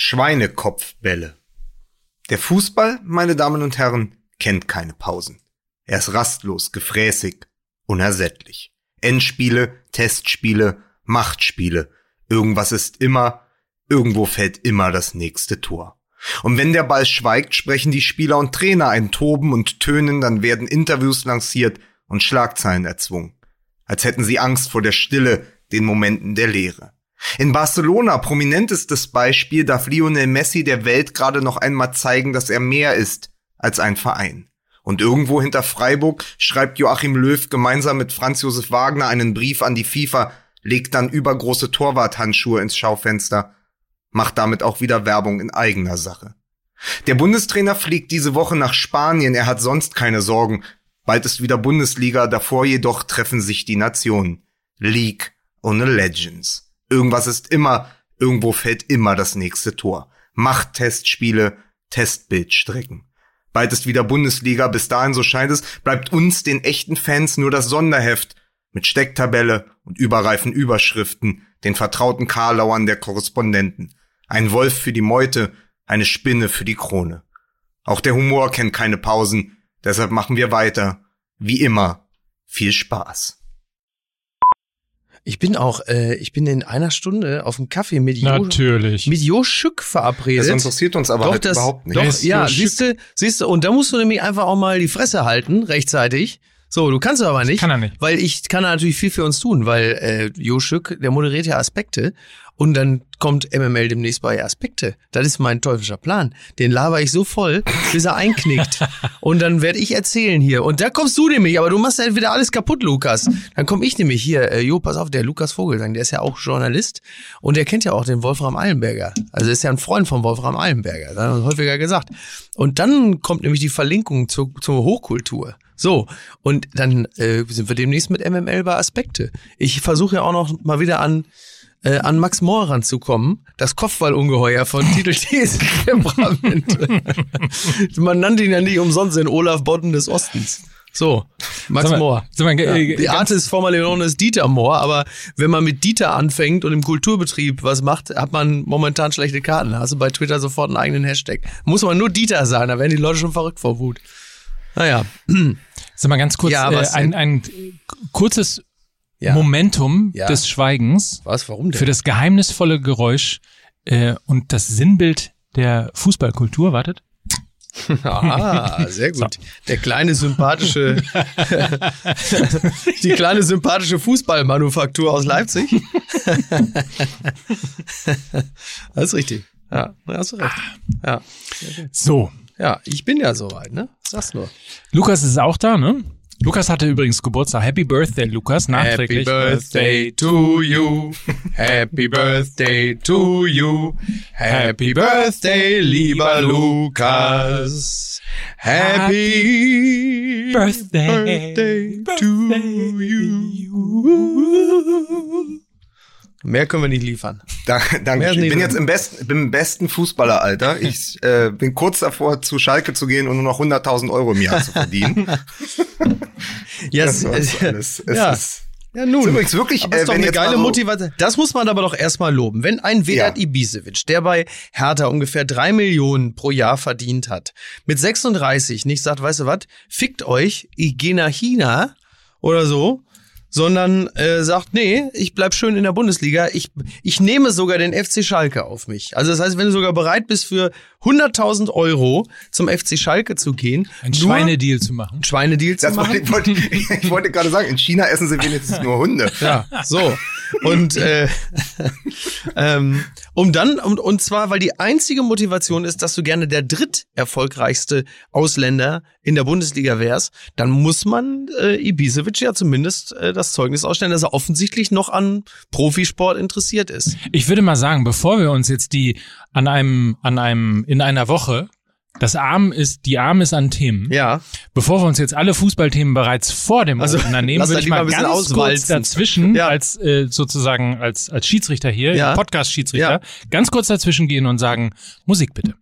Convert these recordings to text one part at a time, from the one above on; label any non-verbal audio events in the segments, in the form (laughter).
Schweinekopfbälle. Der Fußball, meine Damen und Herren, kennt keine Pausen. Er ist rastlos, gefräßig, unersättlich. Endspiele, Testspiele, Machtspiele. Irgendwas ist immer, irgendwo fällt immer das nächste Tor. Und wenn der Ball schweigt, sprechen die Spieler und Trainer ein Toben und Tönen, dann werden Interviews lanciert und Schlagzeilen erzwungen. Als hätten sie Angst vor der Stille, den Momenten der Leere. In Barcelona, prominentestes Beispiel, darf Lionel Messi der Welt gerade noch einmal zeigen, dass er mehr ist als ein Verein. Und irgendwo hinter Freiburg schreibt Joachim Löw gemeinsam mit Franz Josef Wagner einen Brief an die FIFA, legt dann übergroße Torwarthandschuhe ins Schaufenster, macht damit auch wieder Werbung in eigener Sache. Der Bundestrainer fliegt diese Woche nach Spanien, er hat sonst keine Sorgen. Bald ist wieder Bundesliga, davor jedoch treffen sich die Nationen. League ohne Legends. Irgendwas ist immer, irgendwo fällt immer das nächste Tor. Machttestspiele, Testbildstrecken. Bald ist wieder Bundesliga, bis dahin, so scheint es, bleibt uns, den echten Fans, nur das Sonderheft mit Stecktabelle und überreifen Überschriften, den vertrauten Karlauern der Korrespondenten. Ein Wolf für die Meute, eine Spinne für die Krone. Auch der Humor kennt keine Pausen, deshalb machen wir weiter. Wie immer, viel Spaß. Ich bin auch, äh, ich bin in einer Stunde auf dem Kaffee mit Jo, Natürlich. mit Jo Schück verabredet. Das interessiert uns aber doch, halt das, überhaupt nicht. Doch, ja, Jo Schück? siehst du, siehst du, und da musst du nämlich einfach auch mal die Fresse halten, rechtzeitig. So, du kannst aber nicht. Kann er nicht. Weil ich kann da natürlich viel für uns tun, weil äh, Jo Schück, der moderiert ja Aspekte und dann kommt MML demnächst bei Aspekte. Das ist mein teuflischer Plan. Den laber ich so voll, bis er einknickt. (laughs) und dann werde ich erzählen hier. Und da kommst du nämlich, aber du machst ja wieder alles kaputt, Lukas. Dann komme ich nämlich hier, äh, Jo, pass auf, der Lukas Vogelsang, der ist ja auch Journalist und der kennt ja auch den Wolfram Eilenberger. Also ist ja ein Freund von Wolfram Eilenberger, das haben wir häufiger gesagt. Und dann kommt nämlich die Verlinkung zur, zur Hochkultur. So, und dann äh, sind wir demnächst mit MML bei Aspekte. Ich versuche ja auch noch mal wieder an äh, an Max Mohr ranzukommen, das Kopfballungeheuer von (laughs) Titel Temperamente. (laughs) Man nannte ihn ja nicht umsonst den Olaf Bodden des Ostens. So, Max mal- Mohr. mal, Ja, die Artist formerly known as Dieter Mohr, aber wenn man mit Dieter anfängt und im Kulturbetrieb was macht, hat man momentan schlechte Karten. Da hast du bei Twitter sofort einen eigenen Hashtag. Muss man nur Dieter sagen, da werden die Leute schon verrückt vor Wut. Naja, Sag mal ganz kurz, Ja, äh, ein, ein kurzes ja. Momentum Ja. des Schweigens Was, warum denn? für das geheimnisvolle Geräusch äh, und das Sinnbild der Fußballkultur. Wartet. (laughs) Ah, sehr gut. Der kleine sympathische, (laughs) die kleine sympathische Fußballmanufaktur aus Leipzig. (laughs) das ist richtig. Ja, hast du recht. Ja. So, ja, ich bin ja soweit, ne? Sag's nur. Lukas ist auch da, ne? Lukas hatte übrigens Geburtstag. Happy Birthday, Lukas, nachträglich. to you. Happy Birthday to you. Happy Birthday, lieber Lukas. Happy Birthday, Birthday to you. Mehr können wir nicht liefern. Da, danke. Ich bin jetzt im besten, bin im besten Fußballeralter. (laughs) Ich äh, bin kurz davor, zu Schalke zu gehen und nur noch 100.000 Euro im Jahr zu verdienen. (laughs) Ja, Das so alles. Es ja. ist, ja nun. ist übrigens wirklich, Aber äh, ist doch eine geile so- Motivation. Das muss man aber doch erstmal loben. Wenn ein Vedat Ja. Ibisevic, der bei Hertha ungefähr drei Millionen pro Jahr verdient hat, mit 36 nicht sagt, weißt du was, fickt euch, ich geh nach China oder so, sondern äh, sagt, nee, ich bleib schön in der Bundesliga. Ich, ich nehme sogar den FC Schalke auf mich. Also das heißt, wenn du sogar bereit bist, für 100.000 Euro zum FC Schalke zu gehen, Ein Schweinedeal zu machen. einen Schweinedeal zu das machen. wollte, ich, wollte, ich wollte gerade sagen, in China essen sie wenigstens nur Hunde. (laughs) Ja, so. Und äh, (laughs) ähm, um dann, und, und zwar, weil die einzige Motivation ist, dass du gerne der dritterfolgreichste Ausländer in der Bundesliga wärst, dann muss man äh, Ibisevic ja zumindest äh, das Zeugnis ausstellen, dass er offensichtlich noch an Profisport interessiert ist. Ich würde mal sagen, bevor wir uns jetzt die an einem, an einem, in einer Woche, das Arm ist, die Arm ist an Themen. Ja. Bevor wir uns jetzt alle Fußballthemen bereits vor dem Also, nehmen, würde ich mal ganz kurz dazwischen, Ja. als äh, sozusagen als, als Schiedsrichter hier, Ja. Podcast-Schiedsrichter, Ja. ganz kurz dazwischen gehen und sagen, Musik bitte.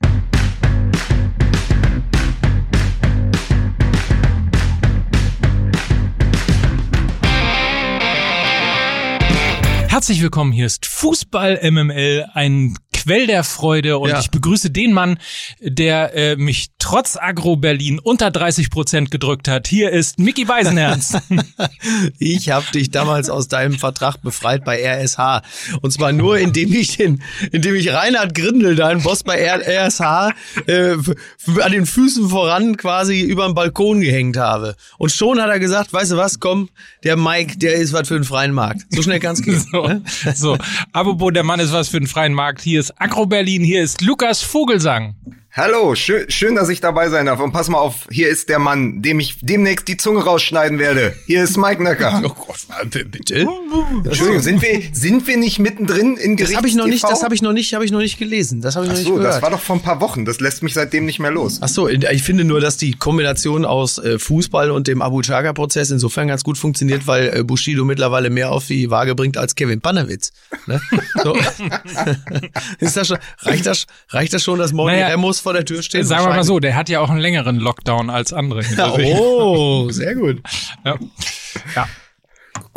Herzlich willkommen, hier ist Fußball MML, ein Quell der Freude und Ja. ich begrüße den Mann, der äh, mich trotz Agro Berlin unter 30 Prozent gedrückt hat. Hier ist Mickey Beisenherz. (laughs) Ich habe dich damals aus deinem Vertrag befreit bei RSH. Und zwar nur, indem ich den, indem ich Reinhard Grindel, deinen Boss bei RSH, äh, an den Füßen voran quasi über den Balkon gehängt habe. Und schon hat er gesagt, weißt du was, komm, der Mike, der ist was für den freien Markt. So schnell kann's gehen. (laughs) so, ne? so, apropos, der Mann ist was für den freien Markt. Hier ist Agro Berlin, hier ist Lukas Vogelsang. Hallo, schön, schön, dass ich dabei sein darf. Und pass mal auf, hier ist der Mann, dem ich demnächst die Zunge rausschneiden werde. Hier ist Mike Nöcker. (laughs) Oh Gott, bitte. Entschuldigung, sind wir, sind wir nicht mittendrin in Gericht Das habe ich noch nicht, das habe ich noch nicht, habe ich noch nicht gelesen. Das habe ich Ach noch nicht so, gehört. das war doch vor ein paar Wochen. Das lässt mich seitdem nicht mehr los. Ach so, ich finde nur, dass die Kombination aus äh, Fußball und dem Abu Chaga-Prozess insofern ganz gut funktioniert, weil äh, Bushido mittlerweile mehr auf die Waage bringt als Kevin Panewitz. Ne? So. (laughs) (laughs) Ist das schon, reicht, das, reicht das schon, dass Moni Naja, Remos vor der Tür steht? Sagen wir mal so, der hat ja auch einen längeren Lockdown als andere. Ja, oh, (laughs) sehr gut. ja. ja.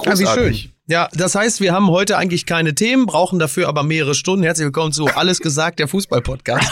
Ja, wie schön. Großartig. Ja, das heißt, wir haben heute eigentlich keine Themen, brauchen dafür aber mehrere Stunden. Herzlich willkommen zu Alles gesagt, der Fußball-Podcast. (laughs)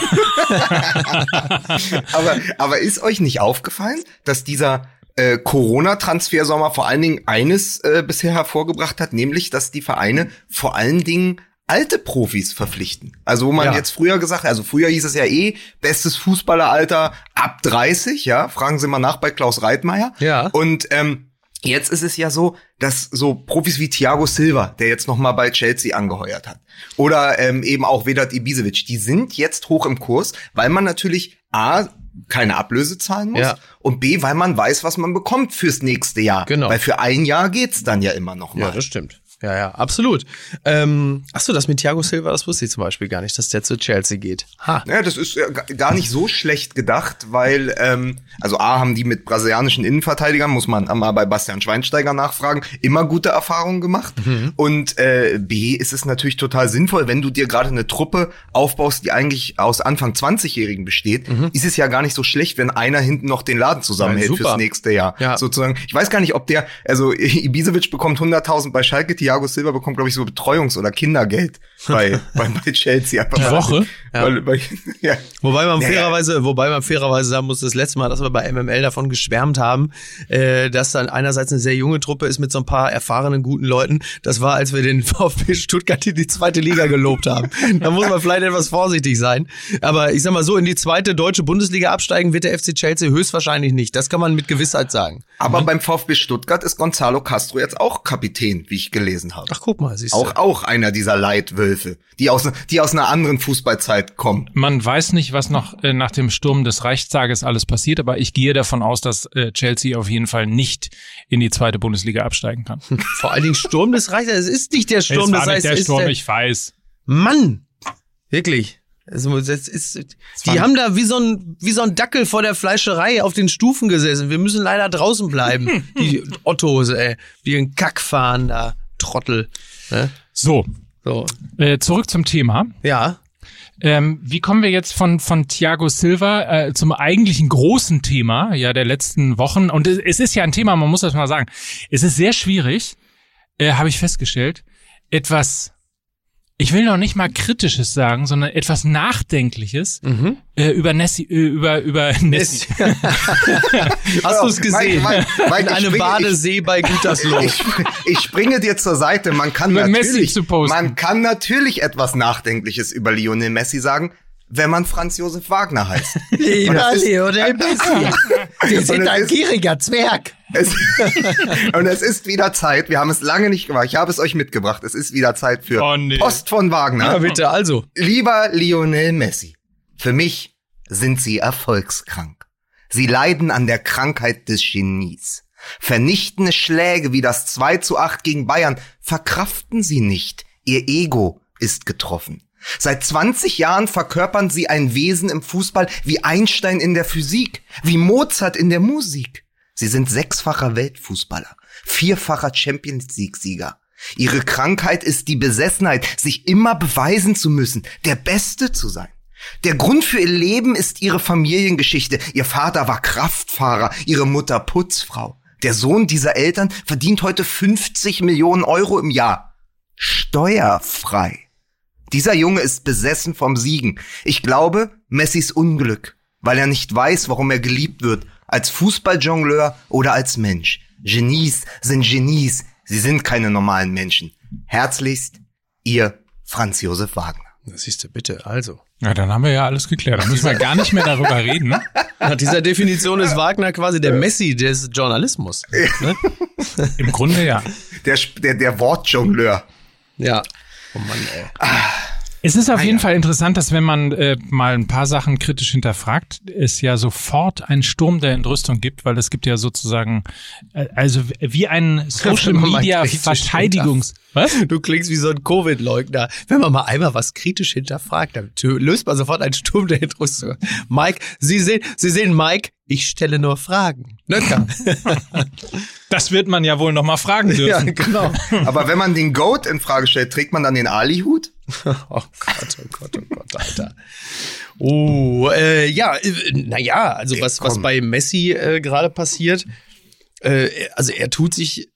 Aber, aber ist euch nicht aufgefallen, dass dieser äh, Corona-Transfersommer vor allen Dingen eines äh, bisher hervorgebracht hat, nämlich, dass die Vereine vor allen Dingen alte Profis verpflichten. Also wo man Ja. jetzt früher gesagt, also früher hieß es ja eh, bestes Fußballeralter ab 30, ja, fragen Sie mal nach bei Klaus Reitmeier. Ja. Und ähm, Jetzt ist es ja so, dass so Profis wie Thiago Silva, der jetzt noch mal bei Chelsea angeheuert hat, oder ähm, eben auch Vedat Ibisevic, die sind jetzt hoch im Kurs, weil man natürlich a keine Ablöse zahlen muss Ja. und b weil man weiß, was man bekommt fürs nächste Jahr. Genau. Weil für ein Jahr geht's dann ja immer noch mal. stimmt. Ja, ja, absolut. Ähm, ach so, das mit Thiago Silva, das wusste ich zum Beispiel gar nicht, dass der zu Chelsea geht. Ha. Ja, das ist ga- gar nicht so schlecht gedacht, weil, ähm, also A, haben die mit brasilianischen Innenverteidigern, muss man mal bei Bastian Schweinsteiger nachfragen, immer gute Erfahrungen gemacht. Und äh, B, ist es natürlich total sinnvoll, wenn du dir gerade eine Truppe aufbaust, die eigentlich aus Anfang 20-Jährigen besteht, ist es ja gar nicht so schlecht, wenn einer hinten noch den Laden zusammenhält super. fürs nächste Jahr. Ja. Sozusagen. Ich weiß gar nicht, ob der, also (laughs) Ibisevic bekommt 100.000 bei Schalke, Thiago Silva bekommt, glaube ich, so Betreuungs- oder Kindergeld bei, (laughs) bei, bei Chelsea. Die Woche? Weil, weil, (laughs) ja. Wobei man Naja. fairerweise, wobei man fairerweise sagen muss, das letzte Mal, dass wir bei MML davon geschwärmt haben, äh, dass dann einerseits eine sehr junge Truppe ist mit so ein paar erfahrenen guten Leuten. Das war, als wir den (laughs) VfB Stuttgart in die zweite Liga gelobt haben. Da muss man vielleicht etwas vorsichtig sein. Aber ich sag mal so, in die zweite deutsche Bundesliga absteigen wird der FC Chelsea höchstwahrscheinlich nicht. Das kann man mit Gewissheit sagen. Aber beim VfB Stuttgart ist Gonzalo Castro jetzt auch Kapitän, wie ich gelesen habe. Ach, guck mal, siehst du. Auch, auch einer dieser Leitwölfe, die aus, die aus einer anderen Fußballzeit kommen. Man weiß nicht, was noch äh, nach dem Sturm des Reichstages alles passiert, aber ich gehe davon aus, dass äh, Chelsea auf jeden Fall nicht in die zweite Bundesliga absteigen kann. (laughs) Vor allen Dingen Sturm des Reichs. Es ist nicht der Sturm es war des nicht der es ist Sturm, der, ich weiß. Mann! Wirklich. Also, das ist, die haben da wie so, ein, wie so ein Dackel vor der Fleischerei auf den Stufen gesessen. Wir müssen leider draußen bleiben. (laughs) Die Ottos, ey. Wie ein Kack fahren da. Trottel. Ne? So, So. äh, zurück zum Thema. Ja. Ähm, wie kommen wir jetzt von, von Thiago Silva äh, zum eigentlichen großen Thema ja der letzten Wochen? Und es, es ist ja ein Thema, man muss das mal sagen. Es ist sehr schwierig, äh, habe ich festgestellt, etwas, ich will noch nicht mal kritisches sagen, sondern etwas Nachdenkliches äh, über Nessie, äh, über über Nessie. (laughs) Hast du es gesehen? Mike, Mike, Mike, In ich einem springe- Badesee bei Gütersloh. Ich, ich springe dir zur Seite. Man kann Über natürlich, zu posten. man kann natürlich etwas Nachdenkliches über Lionel Messi sagen, wenn man Franz Josef Wagner heißt. (laughs) Lena Lionel Messi. (laughs) Wir sind ein gieriger Zwerg. Es, (laughs) und es ist wieder Zeit. Wir haben es lange nicht gemacht. Ich habe es euch mitgebracht. Es ist wieder Zeit für Oh, nee. Post von Wagner. Ja, bitte, also. Lieber Lionel Messi, für mich sind Sie erfolgskrank. Sie leiden an der Krankheit des Genies. Vernichtende Schläge wie das 2 zu 8 gegen Bayern verkraften Sie nicht. Ihr Ego ist getroffen. Seit 20 Jahren verkörpern Sie ein Wesen im Fußball wie Einstein in der Physik, wie Mozart in der Musik. Sie sind sechsfacher Weltfußballer, vierfacher Champions League-Sieger. Ihre Krankheit ist die Besessenheit, sich immer beweisen zu müssen, der Beste zu sein. Der Grund für ihr Leben ist ihre Familiengeschichte. Ihr Vater war Kraftfahrer, ihre Mutter Putzfrau. Der Sohn dieser Eltern verdient heute 50 Millionen Euro im Jahr. Steuerfrei. Dieser Junge ist besessen vom Siegen. Ich glaube, Messis Unglück, weil er nicht weiß, warum er geliebt wird, als Fußballjongleur oder als Mensch. Genies sind Genies, sie sind keine normalen Menschen. Herzlichst, ihr Franz Josef Wagner. Das siehst du bitte, also. Ja, dann haben wir ja alles geklärt. Dann müssen wir gar nicht mehr darüber reden. Ne? Nach dieser Definition ist Wagner quasi der Messi des Journalismus. Ne? Im Grunde ja. Der, der, der Wortjongleur. Ja. Oh Mann, ey. Es ist auf jeden Fall interessant, dass wenn man äh, mal ein paar Sachen kritisch hinterfragt, es ja sofort einen Sturm der Entrüstung gibt, weil es gibt ja sozusagen, äh, also wie ein Social Media Verteidigungs... Was? Du klingst wie so ein Covid-Leugner. Wenn man mal einmal was kritisch hinterfragt, dann löst man sofort einen Sturm der Entrüstung. Mike, Sie sehen, Sie sehen, Mike, ich stelle nur Fragen. Nöcker. (laughs) Das wird man ja wohl noch mal fragen ja, dürfen. genau. (laughs) Aber wenn man den Goat in Frage stellt, trägt man dann den Ali-Hut? (laughs) Oh Gott, oh Gott, oh Gott, Alter. Oh, äh, ja, äh, naja, also was, was bei Messi äh, gerade passiert, äh, also er tut sich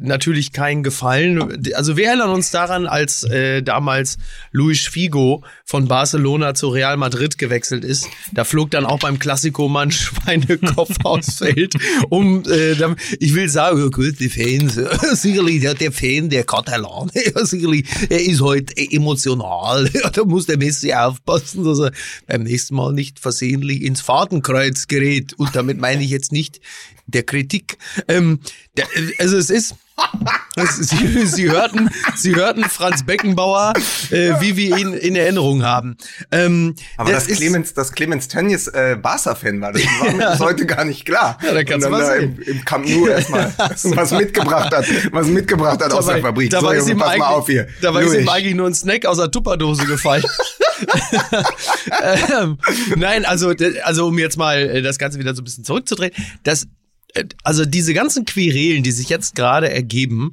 natürlich keinen Gefallen. Also wir erinnern uns daran, als äh, damals Luis Figo von Barcelona zu Real Madrid gewechselt ist. Da flog dann auch beim Klassiko mal ein Schweinekopf (laughs) aufs Feld. Um, äh, dann, ich will sagen, ja, gut, die Fans, (laughs) sicherlich der, der Fan, der Katalan, (laughs) sicherlich, er ist heute emotional. Ja, da muss der Messi aufpassen, dass er beim nächsten Mal nicht versehentlich ins Fadenkreuz gerät. Und damit meine ich jetzt nicht der Kritik. Ähm, der, also es ist Sie, Sie hörten, Sie hörten Franz Beckenbauer, äh, wie wir ihn in Erinnerung haben. Ähm, Aber das, ist- Clemens, das Clemens Tönnies äh, Barca-Fan war, das war mir (laughs) bis heute gar nicht klar. Ja, da kannst du mal da im, im Camp Nou erstmal (laughs) was mitgebracht hat, was mitgebracht hat aus der Fabrik. dabei so, ist ihm pass mal auf hier. dabei ist ihm Louis. eigentlich nur ein Snack aus der Tupperdose gefallen. (laughs) ähm, nein, also, also um jetzt mal äh, das Ganze wieder so ein bisschen zurückzudrehen, das, also diese ganzen Querelen, die sich jetzt gerade ergeben,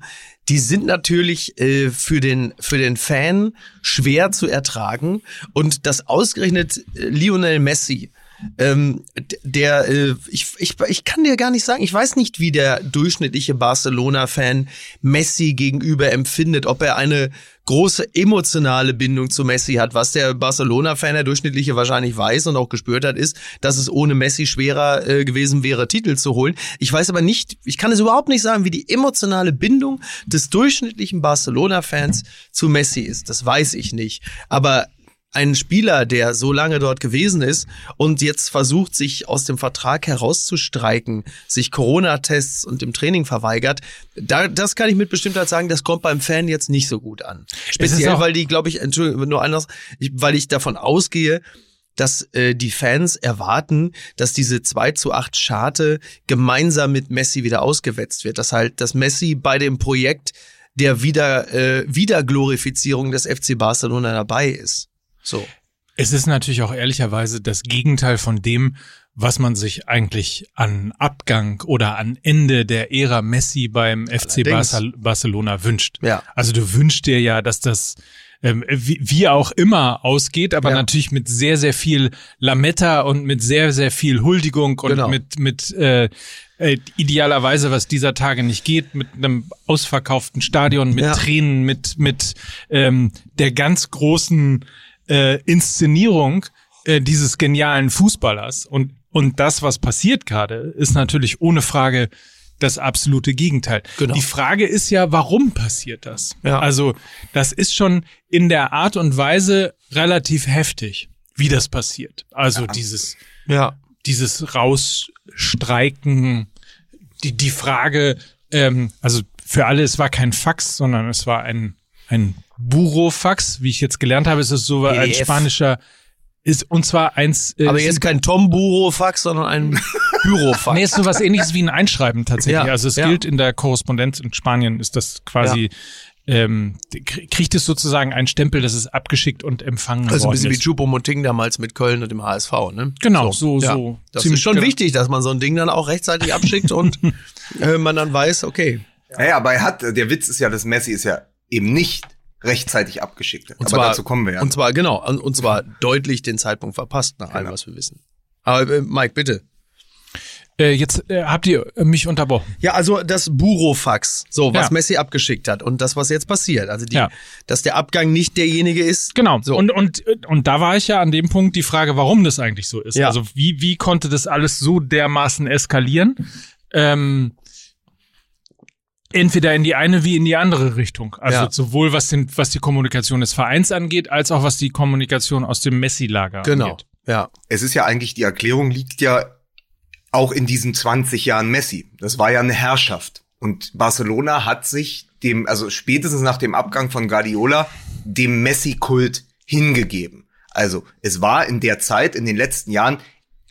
die sind natürlich äh, für den für den Fan schwer zu ertragen. Und das ausgerechnet äh, Lionel Messi ähm, der, äh, ich, ich, ich kann dir gar nicht sagen, ich weiß nicht, wie der durchschnittliche Barcelona-Fan Messi gegenüber empfindet, ob er eine große emotionale Bindung zu Messi hat. Was der Barcelona-Fan, der durchschnittliche wahrscheinlich weiß und auch gespürt hat, ist, dass es ohne Messi schwerer äh, gewesen wäre, Titel zu holen. Ich weiß aber nicht, ich kann es überhaupt nicht sagen, wie die emotionale Bindung des durchschnittlichen Barcelona-Fans zu Messi ist. Das weiß ich nicht. Aber ein Spieler, der so lange dort gewesen ist und jetzt versucht, sich aus dem Vertrag herauszustreiken, sich Corona-Tests und dem Training verweigert, da, das kann ich mit Bestimmtheit sagen, das kommt beim Fan jetzt nicht so gut an. Speziell, weil die, glaube ich, Entschuldigung, nur anders, ich, weil ich davon ausgehe, dass äh, die Fans erwarten, dass diese 2 zu 8 Scharte gemeinsam mit Messi wieder ausgewetzt wird. Dass halt, dass Messi bei dem Projekt der Wieder, äh, Wiederglorifizierung des FC Barcelona dabei ist. So. Es ist natürlich auch ehrlicherweise das Gegenteil von dem, was man sich eigentlich an Abgang oder an Ende der Ära Messi beim FC Allerdings. Barcelona wünscht. Ja. Also du wünschst dir ja, dass das ähm, wie, wie auch immer ausgeht, aber Ja. natürlich mit sehr, sehr viel Lametta und mit sehr, sehr viel Huldigung und Genau. mit, mit äh, äh, idealerweise, was dieser Tage nicht geht, mit einem ausverkauften Stadion, mit Ja. Tränen, mit, mit ähm, der ganz großen äh, Inszenierung äh, dieses genialen Fußballers. Und, und das, was passiert gerade, ist natürlich ohne Frage das absolute Gegenteil. Genau. Die Frage ist ja, warum passiert das? Ja. Also, das ist schon in der Art und Weise relativ heftig, wie das passiert. Also dieses, Ja. dieses Rausstreiken, die, die Frage, ähm, also für alle, es war kein Fax, sondern es war ein, ein Burofax, wie ich jetzt gelernt habe, ist es so ein PDF. spanischer, ist, und zwar eins, äh, Aber jetzt kein Tom-Buro-Fax, sondern ein (laughs) Bürofax. Nee, ist so was ähnliches wie ein Einschreiben tatsächlich. Ja, also es ja. gilt in der Korrespondenz in Spanien ist das quasi, ähm, krie- kriegt es sozusagen einen Stempel, dass es abgeschickt und empfangen Also ein worden bisschen wie ist. Choupo-Moting damals mit Köln und dem HSV, ne? Genau, so, ja. so. Das Ziemlich ist schon genau. wichtig, dass man so ein Ding dann auch rechtzeitig abschickt und (laughs) äh, man dann weiß, okay. Ja, ja, aber er hat, der Witz ist ja, dass Messi ist ja eben nicht rechtzeitig abgeschickt. hat. Und aber zwar, dazu kommen wir ja. Und zwar, genau, und, und zwar deutlich den Zeitpunkt verpasst, nach allem, Genau. was wir wissen. Aber äh, Mike, bitte. Äh, jetzt äh, habt ihr mich unterbrochen. Ja, also das Burofax, so was Ja. Messi abgeschickt hat und das, was jetzt passiert. Also die, Ja. dass der Abgang nicht derjenige ist. Genau. So. Und, und, und da war ich ja an dem Punkt die Frage, warum das eigentlich so ist. Ja. Also wie, wie konnte das alles so dermaßen eskalieren? Ähm, entweder in die eine wie in die andere Richtung. Also Ja. sowohl was, den, was die Kommunikation des Vereins angeht, als auch was die Kommunikation aus dem Messi-Lager Genau. angeht. Ja. Es ist ja eigentlich, die Erklärung liegt ja auch in diesen 20 Jahren Messi. Das war ja eine Herrschaft. Und Barcelona hat sich dem, also spätestens nach dem Abgang von Guardiola, dem Messi-Kult hingegeben. Also es war in der Zeit, in den letzten Jahren,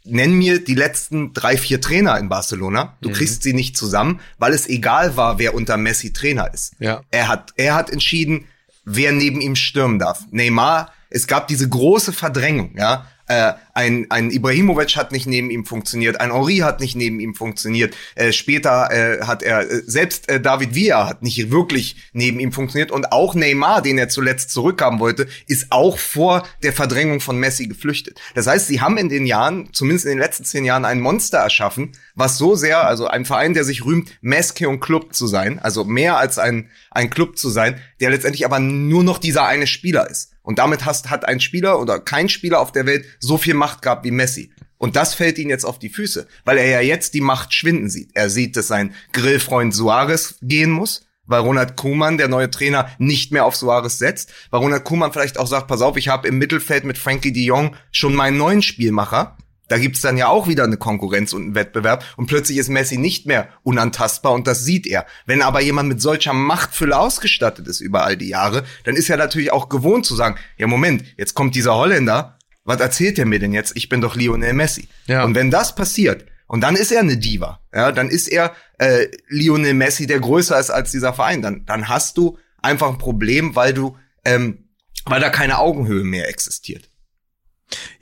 nenn mir die letzten drei, vier Trainer in Barcelona. Du kriegst sie nicht zusammen, weil es egal war, wer unter Messi Trainer ist. Ja. Er hat, er hat entschieden, wer neben ihm stürmen darf. Neymar, es gab diese große Verdrängung, ja. Äh, ein, ein Ibrahimovic hat nicht neben ihm funktioniert, ein Henri hat nicht neben ihm funktioniert. Äh, später äh, hat er, äh, selbst äh, David Villa hat nicht wirklich neben ihm funktioniert. Und auch Neymar, den er zuletzt zurückhaben wollte, ist auch vor der Verdrängung von Messi geflüchtet. Das heißt, sie haben in den Jahren, zumindest in den letzten zehn Jahren, ein Monster erschaffen, was so sehr, also ein Verein, der sich rühmt, Meske und Club zu sein, also mehr als ein, ein Club zu sein, der letztendlich aber nur noch dieser eine Spieler ist. Und damit hast, hat ein Spieler oder kein Spieler auf der Welt so viel Macht gehabt wie Messi. Und das fällt ihm jetzt auf die Füße, weil er ja jetzt die Macht schwinden sieht. Er sieht, dass sein Grillfreund Suarez gehen muss, weil Ronald Koeman, der neue Trainer, nicht mehr auf Suarez setzt, weil Ronald Koeman vielleicht auch sagt, pass auf, ich habe im Mittelfeld mit Frankie de Jong schon meinen neuen Spielmacher. Da gibt's dann ja auch wieder eine Konkurrenz und einen Wettbewerb und plötzlich ist Messi nicht mehr unantastbar und das sieht er. Wenn aber jemand mit solcher Machtfülle ausgestattet ist über all die Jahre, dann ist er natürlich auch gewohnt zu sagen, ja Moment, jetzt kommt dieser Holländer, was erzählt er mir denn jetzt? Ich bin doch Lionel Messi. Ja. Und wenn das passiert, und dann ist er eine Diva, ja, dann ist er äh, Lionel Messi, der größer ist als dieser Verein, dann, dann hast du einfach ein Problem, weil du, ähm, weil da keine Augenhöhe mehr existiert.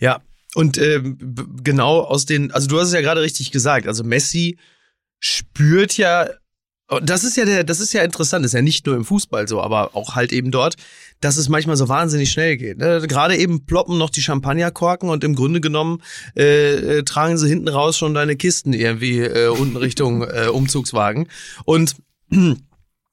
Ja, und b- genau aus den, also du hast es ja gerade richtig gesagt, also Messi spürt ja, und das ist ja der, das ist ja interessant, das ist ja nicht nur im Fußball so, aber auch halt eben dort, dass es manchmal so wahnsinnig schnell geht. Ne? Gerade eben ploppen noch die Champagnerkorken und im Grunde genommen äh, äh, tragen sie hinten raus schon deine Kisten irgendwie äh, unten Richtung äh, Umzugswagen und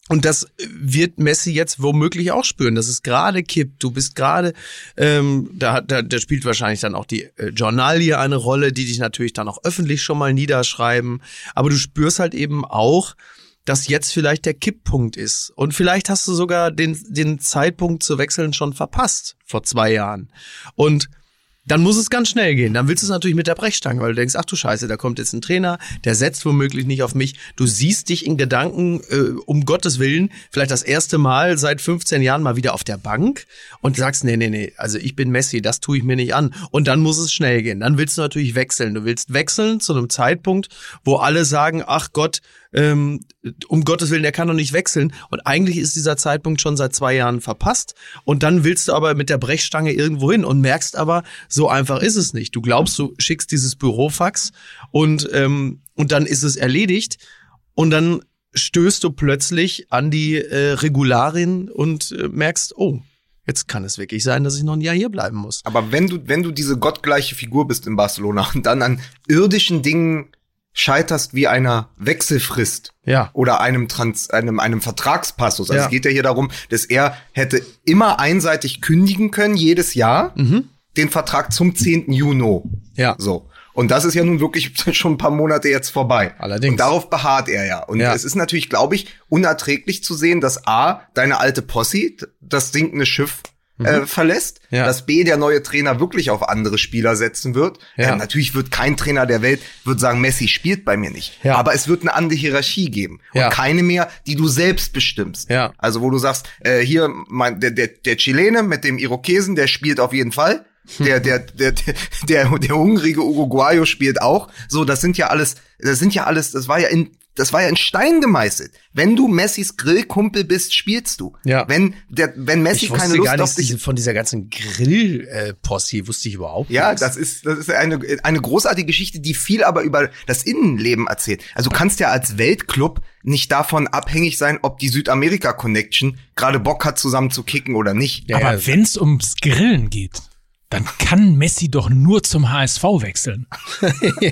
und das wird Messi jetzt womöglich auch spüren, dass es gerade kippt. Du bist gerade, ähm, da, da, da spielt wahrscheinlich dann auch die äh, Journalie eine Rolle, die dich natürlich dann auch öffentlich schon mal niederschreiben. Aber du spürst halt eben auch, dass jetzt vielleicht der Kipppunkt ist. Und vielleicht hast du sogar den, den Zeitpunkt zu wechseln schon verpasst vor zwei Jahren. Und dann muss es ganz schnell gehen. Dann willst du es natürlich mit der Brechstange, weil du denkst, ach du Scheiße, da kommt jetzt ein Trainer, der setzt womöglich nicht auf mich. Du siehst dich in Gedanken, äh, um Gottes Willen, vielleicht das erste Mal seit 15 Jahren mal wieder auf der Bank und sagst, nee, nee, nee, also ich bin Messi, das tue ich mir nicht an. Und dann muss es schnell gehen. Dann willst du natürlich wechseln. Du willst wechseln zu einem Zeitpunkt, wo alle sagen, ach Gott, ähm, um Gottes Willen, der kann doch nicht wechseln. Und eigentlich ist dieser Zeitpunkt schon seit zwei Jahren verpasst. Und dann willst du aber mit der Brechstange irgendwo hin und merkst aber, so einfach ist es nicht. Du glaubst, du schickst dieses Bürofax und, ähm, und dann ist es erledigt. Und dann stößt du plötzlich an die äh, Regularien und äh, merkst, oh, jetzt kann es wirklich sein, dass ich noch ein Jahr hier bleiben muss. Aber wenn du, wenn du diese gottgleiche Figur bist in Barcelona und dann an irdischen Dingen scheiterst wie einer Wechselfrist Ja. oder einem Trans, einem, einem Vertragspassus. Also Ja. es geht ja hier darum, dass er hätte immer einseitig kündigen können, jedes Jahr, den Vertrag zum 10. Juni. Ja. So. Und das ist ja nun wirklich (laughs) schon ein paar Monate jetzt vorbei. Allerdings. Und darauf beharrt er ja. Und Ja. es ist natürlich, glaube ich, unerträglich zu sehen, dass A, deine alte Posse, das sinkende Schiff, äh, verlässt, Mhm. Ja. dass B, der neue Trainer wirklich auf andere Spieler setzen wird. Ja. Äh, natürlich wird kein Trainer der Welt wird sagen, Messi spielt bei mir nicht. Ja. Aber es wird eine andere Hierarchie geben. Und Ja. keine mehr, die du selbst bestimmst. Ja. Also wo du sagst, äh, hier, mein, der, der, der Chilene mit dem Irokesen, der spielt auf jeden Fall. Der, der, der, der, der, der hungrige Uruguayo spielt auch. So, das sind ja alles, das sind ja alles, das war ja in, das war ja in Stein gemeißelt. Wenn du Messis Grillkumpel bist, spielst du. Ja. Wenn der, wenn Messi Ich keine Lust gar auf nichts dich diese, von dieser ganzen Grill-Posse, wusste ich überhaupt Ja, nichts. das ist, das ist eine, eine großartige Geschichte, die viel aber über das Innenleben erzählt. Also du kannst ja als Weltclub nicht davon abhängig sein, ob die Südamerika-Connection gerade Bock hat, zusammen zu kicken oder nicht. Ja, Aber ja. wenn's ums Grillen geht, dann kann Messi doch nur zum HSV wechseln. (laughs)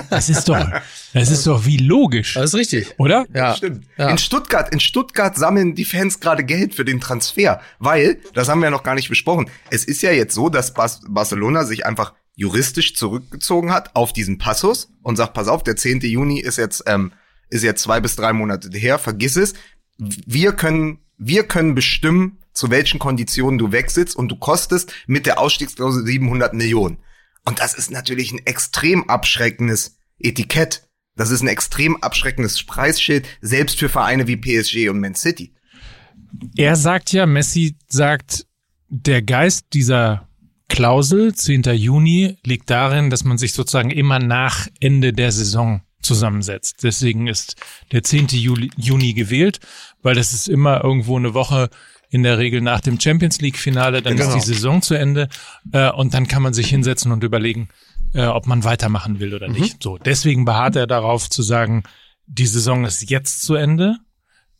Das ist doch, das ist doch wie logisch, Das ist richtig. oder? Ja. Stimmt. Ja. In Stuttgart, in Stuttgart sammeln die Fans gerade Geld für den Transfer, weil, das haben wir ja noch gar nicht besprochen, es ist ja jetzt so, dass Bas Barcelona sich einfach juristisch zurückgezogen hat auf diesen Passus und sagt, pass auf, der 10. Juni ist jetzt, ähm, ist jetzt zwei bis drei Monate her, vergiss es. Wir können, wir können bestimmen, zu welchen Konditionen du wechselst und du kostest mit der Ausstiegsklausel 700 Millionen. Und das ist natürlich ein extrem abschreckendes Etikett. Das ist ein extrem abschreckendes Preisschild, selbst für Vereine wie PSG und Man City. Er sagt ja, Messi sagt, der Geist dieser Klausel, 10. Juni, liegt darin, dass man sich sozusagen immer nach Ende der Saison zusammensetzt. Deswegen ist der 10. Juli, Juni gewählt, weil das ist immer irgendwo eine Woche in der Regel nach dem Champions League Finale, dann Genau. ist die Saison zu Ende äh, und dann kann man sich hinsetzen und überlegen, äh, ob man weitermachen will oder nicht. So, deswegen beharrt er darauf zu sagen, die Saison ist jetzt zu Ende.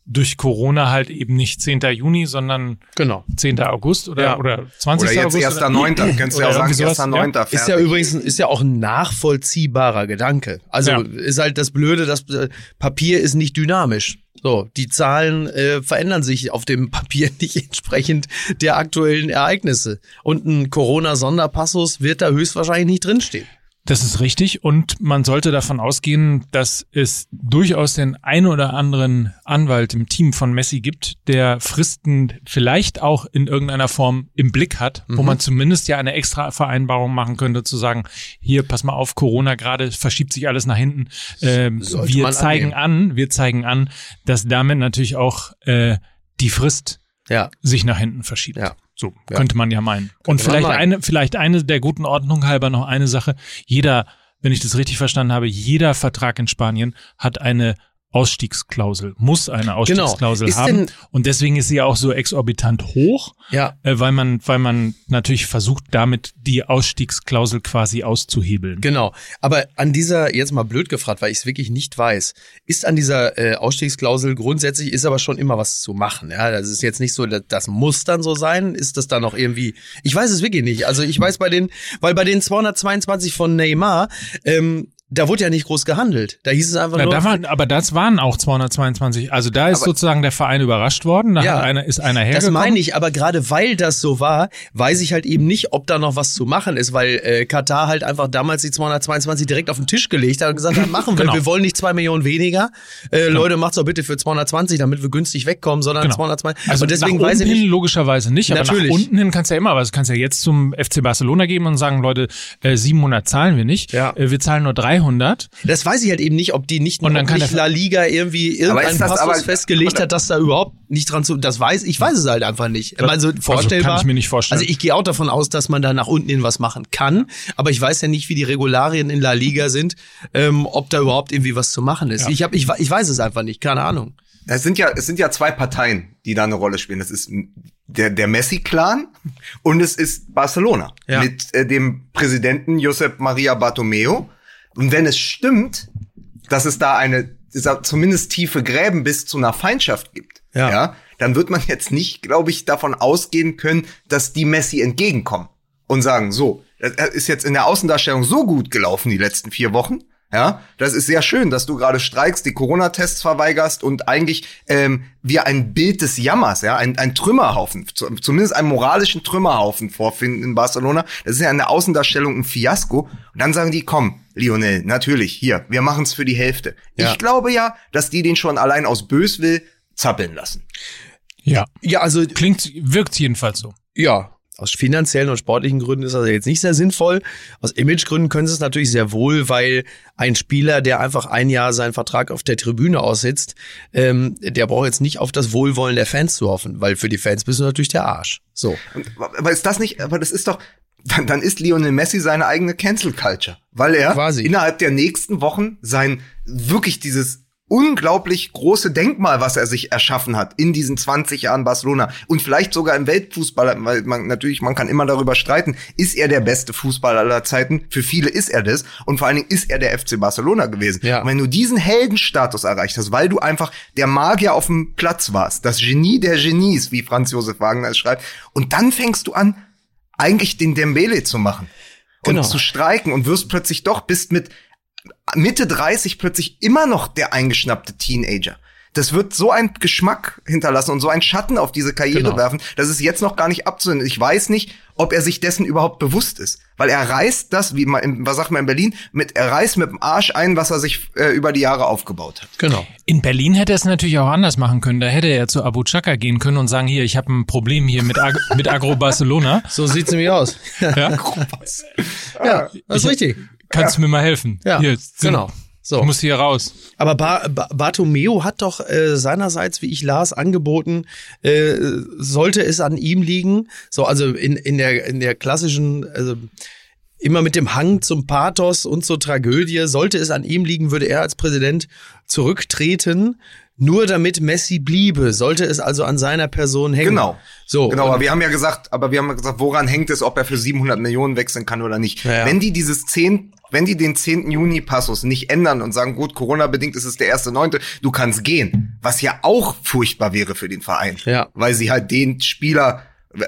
Durch Corona halt eben nicht 10. Juni, sondern Genau. 10. August oder, Ja. oder 20. Oder jetzt August. 1.9. Könntest (clears throat) du ja auch sagen, irgendwie sowas, 1.9. Ist ja übrigens ist ja auch ein nachvollziehbarer Gedanke. Also Ja. ist halt das Blöde, das äh, Papier ist nicht dynamisch. So, die Zahlen äh, verändern sich auf dem (laughs) Papier nicht entsprechend der aktuellen Ereignisse. Und ein Corona-Sonderpassus wird da höchstwahrscheinlich nicht drinstehen. Das ist richtig und man sollte davon ausgehen, dass es durchaus den ein oder anderen Anwalt im Team von Messi gibt, der Fristen vielleicht auch in irgendeiner Form im Blick hat, wo Mhm. man zumindest ja eine extra Vereinbarung machen könnte, zu sagen, hier, pass mal auf, Corona gerade verschiebt sich alles nach hinten. Ähm, wir zeigen an, wir zeigen an, dass damit natürlich auch äh, die Frist Ja. sich nach hinten verschiebt. Ja. So Ja. könnte man ja meinen. Und man vielleicht meinen. eine, vielleicht eine der guten Ordnung halber noch eine Sache. Jeder, wenn ich das richtig verstanden habe, jeder Vertrag in Spanien hat eine Ausstiegsklausel, muss eine Ausstiegsklausel Ist haben. denn- Und deswegen ist sie ja auch so exorbitant hoch, Ja. äh, weil man, weil man natürlich versucht, damit die Ausstiegsklausel quasi auszuhebeln. Genau. Aber an dieser, jetzt mal blöd gefragt, weil ich es wirklich nicht weiß, ist an dieser äh, Ausstiegsklausel grundsätzlich ist aber schon immer was zu machen. Ja, das ist jetzt nicht so, das, das muss dann so sein. Ist das dann noch irgendwie? Ich weiß es wirklich nicht. Also ich weiß bei den, weil bei den 222 von Neymar, ähm, da wurde ja nicht groß gehandelt. Da hieß es einfach Ja, nur. da waren, aber das waren auch 222. Also da ist Aber- sozusagen der Verein überrascht worden. Da Ja, einer, ist einer hergekommen. Das meine ich, aber gerade weil das so war, weiß ich halt eben nicht, ob da noch was zu machen ist, weil äh, Katar halt einfach damals die 222 direkt auf den Tisch gelegt hat und gesagt hat, machen wir, Genau. wir wollen nicht zwei Millionen weniger. Äh, Leute, macht's doch bitte für 220, damit wir günstig wegkommen, sondern Genau. 220. Also und deswegen nach weiß ich unten hin logischerweise nicht, aber Natürlich. nach unten hin kannst du ja immer was. Du kannst ja jetzt zum FC Barcelona geben und sagen, Leute, äh, 700 zahlen wir nicht, Ja. äh, wir zahlen nur 300. Das weiß ich halt eben nicht, ob die nicht, Und dann ob kann nicht La Liga irgendwie das Passus aber- festgelegt aber- hat, dass da überhaupt nicht dran zu. Das weiß ich, weiß es halt einfach nicht. Also vorstellbar. kann ich mir nicht vorstellen. Also ich gehe auch davon aus, dass man da nach unten hin was machen kann, aber ich weiß ja nicht, wie die Regularien in La Liga sind, ähm, ob da überhaupt irgendwie was zu machen ist. Ja. Ich, hab, ich, ich weiß es einfach nicht, keine Ahnung. Es sind ja, es sind ja zwei Parteien, die da eine Rolle spielen. Das ist der, der Messi-Clan und es ist Barcelona Ja. mit äh, dem Präsidenten Josep Maria Bartomeu. Und wenn es stimmt, dass es da eine, zumindest tiefe Gräben bis zu einer Feindschaft gibt, Ja. dann wird man jetzt nicht, glaube ich, davon ausgehen können, dass die Messi entgegenkommen und sagen, so, das ist jetzt in der Außendarstellung so gut gelaufen die letzten vier Wochen. Ja, das ist sehr schön, dass du gerade streikst, die Corona-Tests verweigerst und eigentlich ähm, wir ein Bild des Jammers, ja, ein, ein Trümmerhaufen, zu, zumindest einen moralischen Trümmerhaufen vorfinden in Barcelona. Das ist ja in der Außendarstellung ein Fiasko. Und dann sagen die, komm, Lionel, natürlich, hier, wir machen es für die Hälfte. Ja. Ich glaube ja, dass die den schon allein aus Böswill zappeln lassen. Ja. Ja, also Klingt, wirkt jedenfalls so. Ja, aus finanziellen und sportlichen Gründen ist das jetzt nicht sehr sinnvoll. Aus Imagegründen können sie es natürlich sehr wohl, weil ein Spieler, der einfach ein Jahr seinen Vertrag auf der Tribüne aussitzt, ähm, der braucht jetzt nicht auf das Wohlwollen der Fans zu hoffen, weil für die Fans bist du natürlich der Arsch. So. Aber ist das nicht, aber das ist doch, dann, dann ist Lionel Messi seine eigene Cancel Culture, weil er Quasi. innerhalb der nächsten Wochen sein wirklich dieses unglaublich große Denkmal, was er sich erschaffen hat in diesen 20 Jahren Barcelona und vielleicht sogar im Weltfußball, weil man natürlich, man kann immer darüber streiten, ist er der beste Fußballer aller Zeiten? Für viele ist er das und vor allen Dingen ist er der FC Barcelona gewesen. Ja. Und wenn du diesen Heldenstatus erreicht hast, weil du einfach der Magier auf dem Platz warst, das Genie der Genies, wie Franz Josef Wagner es schreibt, und dann fängst du an, eigentlich den Dembele zu machen und Genau. zu streiken und wirst plötzlich doch, bist mit Mitte 30 plötzlich immer noch der eingeschnappte Teenager. Das wird so einen Geschmack hinterlassen und so einen Schatten auf diese Karriere Genau. werfen, das ist jetzt noch gar nicht abzunehmen. Ich weiß nicht, ob er sich dessen überhaupt bewusst ist. Weil er reißt das, wie man, was sagt man in Berlin, mit, er reißt mit dem Arsch ein, was er sich äh, über die Jahre aufgebaut hat. Genau. In Berlin hätte er es natürlich auch anders machen können. Da hätte er zu Abu Chaka gehen können und sagen, hier, ich habe ein Problem hier mit, Ag (laughs) mit Agro Barcelona. So sieht's nämlich aus. Ja? (laughs) Ja, das ist richtig. Kannst du mir mal helfen? Ja, hier, sind- genau. So. Ich muss hier raus. Aber ba ba Bartomeo hat doch äh, seinerseits, wie ich las, angeboten, äh, sollte es an ihm liegen, so also in, in der in der klassischen, also immer mit dem Hang zum Pathos und zur Tragödie, sollte es an ihm liegen, würde er als Präsident zurücktreten, nur damit Messi bliebe, sollte es also an seiner Person hängen. Genau. So. Genau, aber wir haben ja gesagt, aber wir haben ja gesagt, woran hängt es, ob er für 700 Millionen wechseln kann oder nicht. Ja, ja. Wenn die dieses 10, wenn die den 10. Juni Passus nicht ändern und sagen, gut, Corona bedingt ist es der erste Neunte, du kannst gehen, was ja auch furchtbar wäre für den Verein, Ja. weil sie halt den Spieler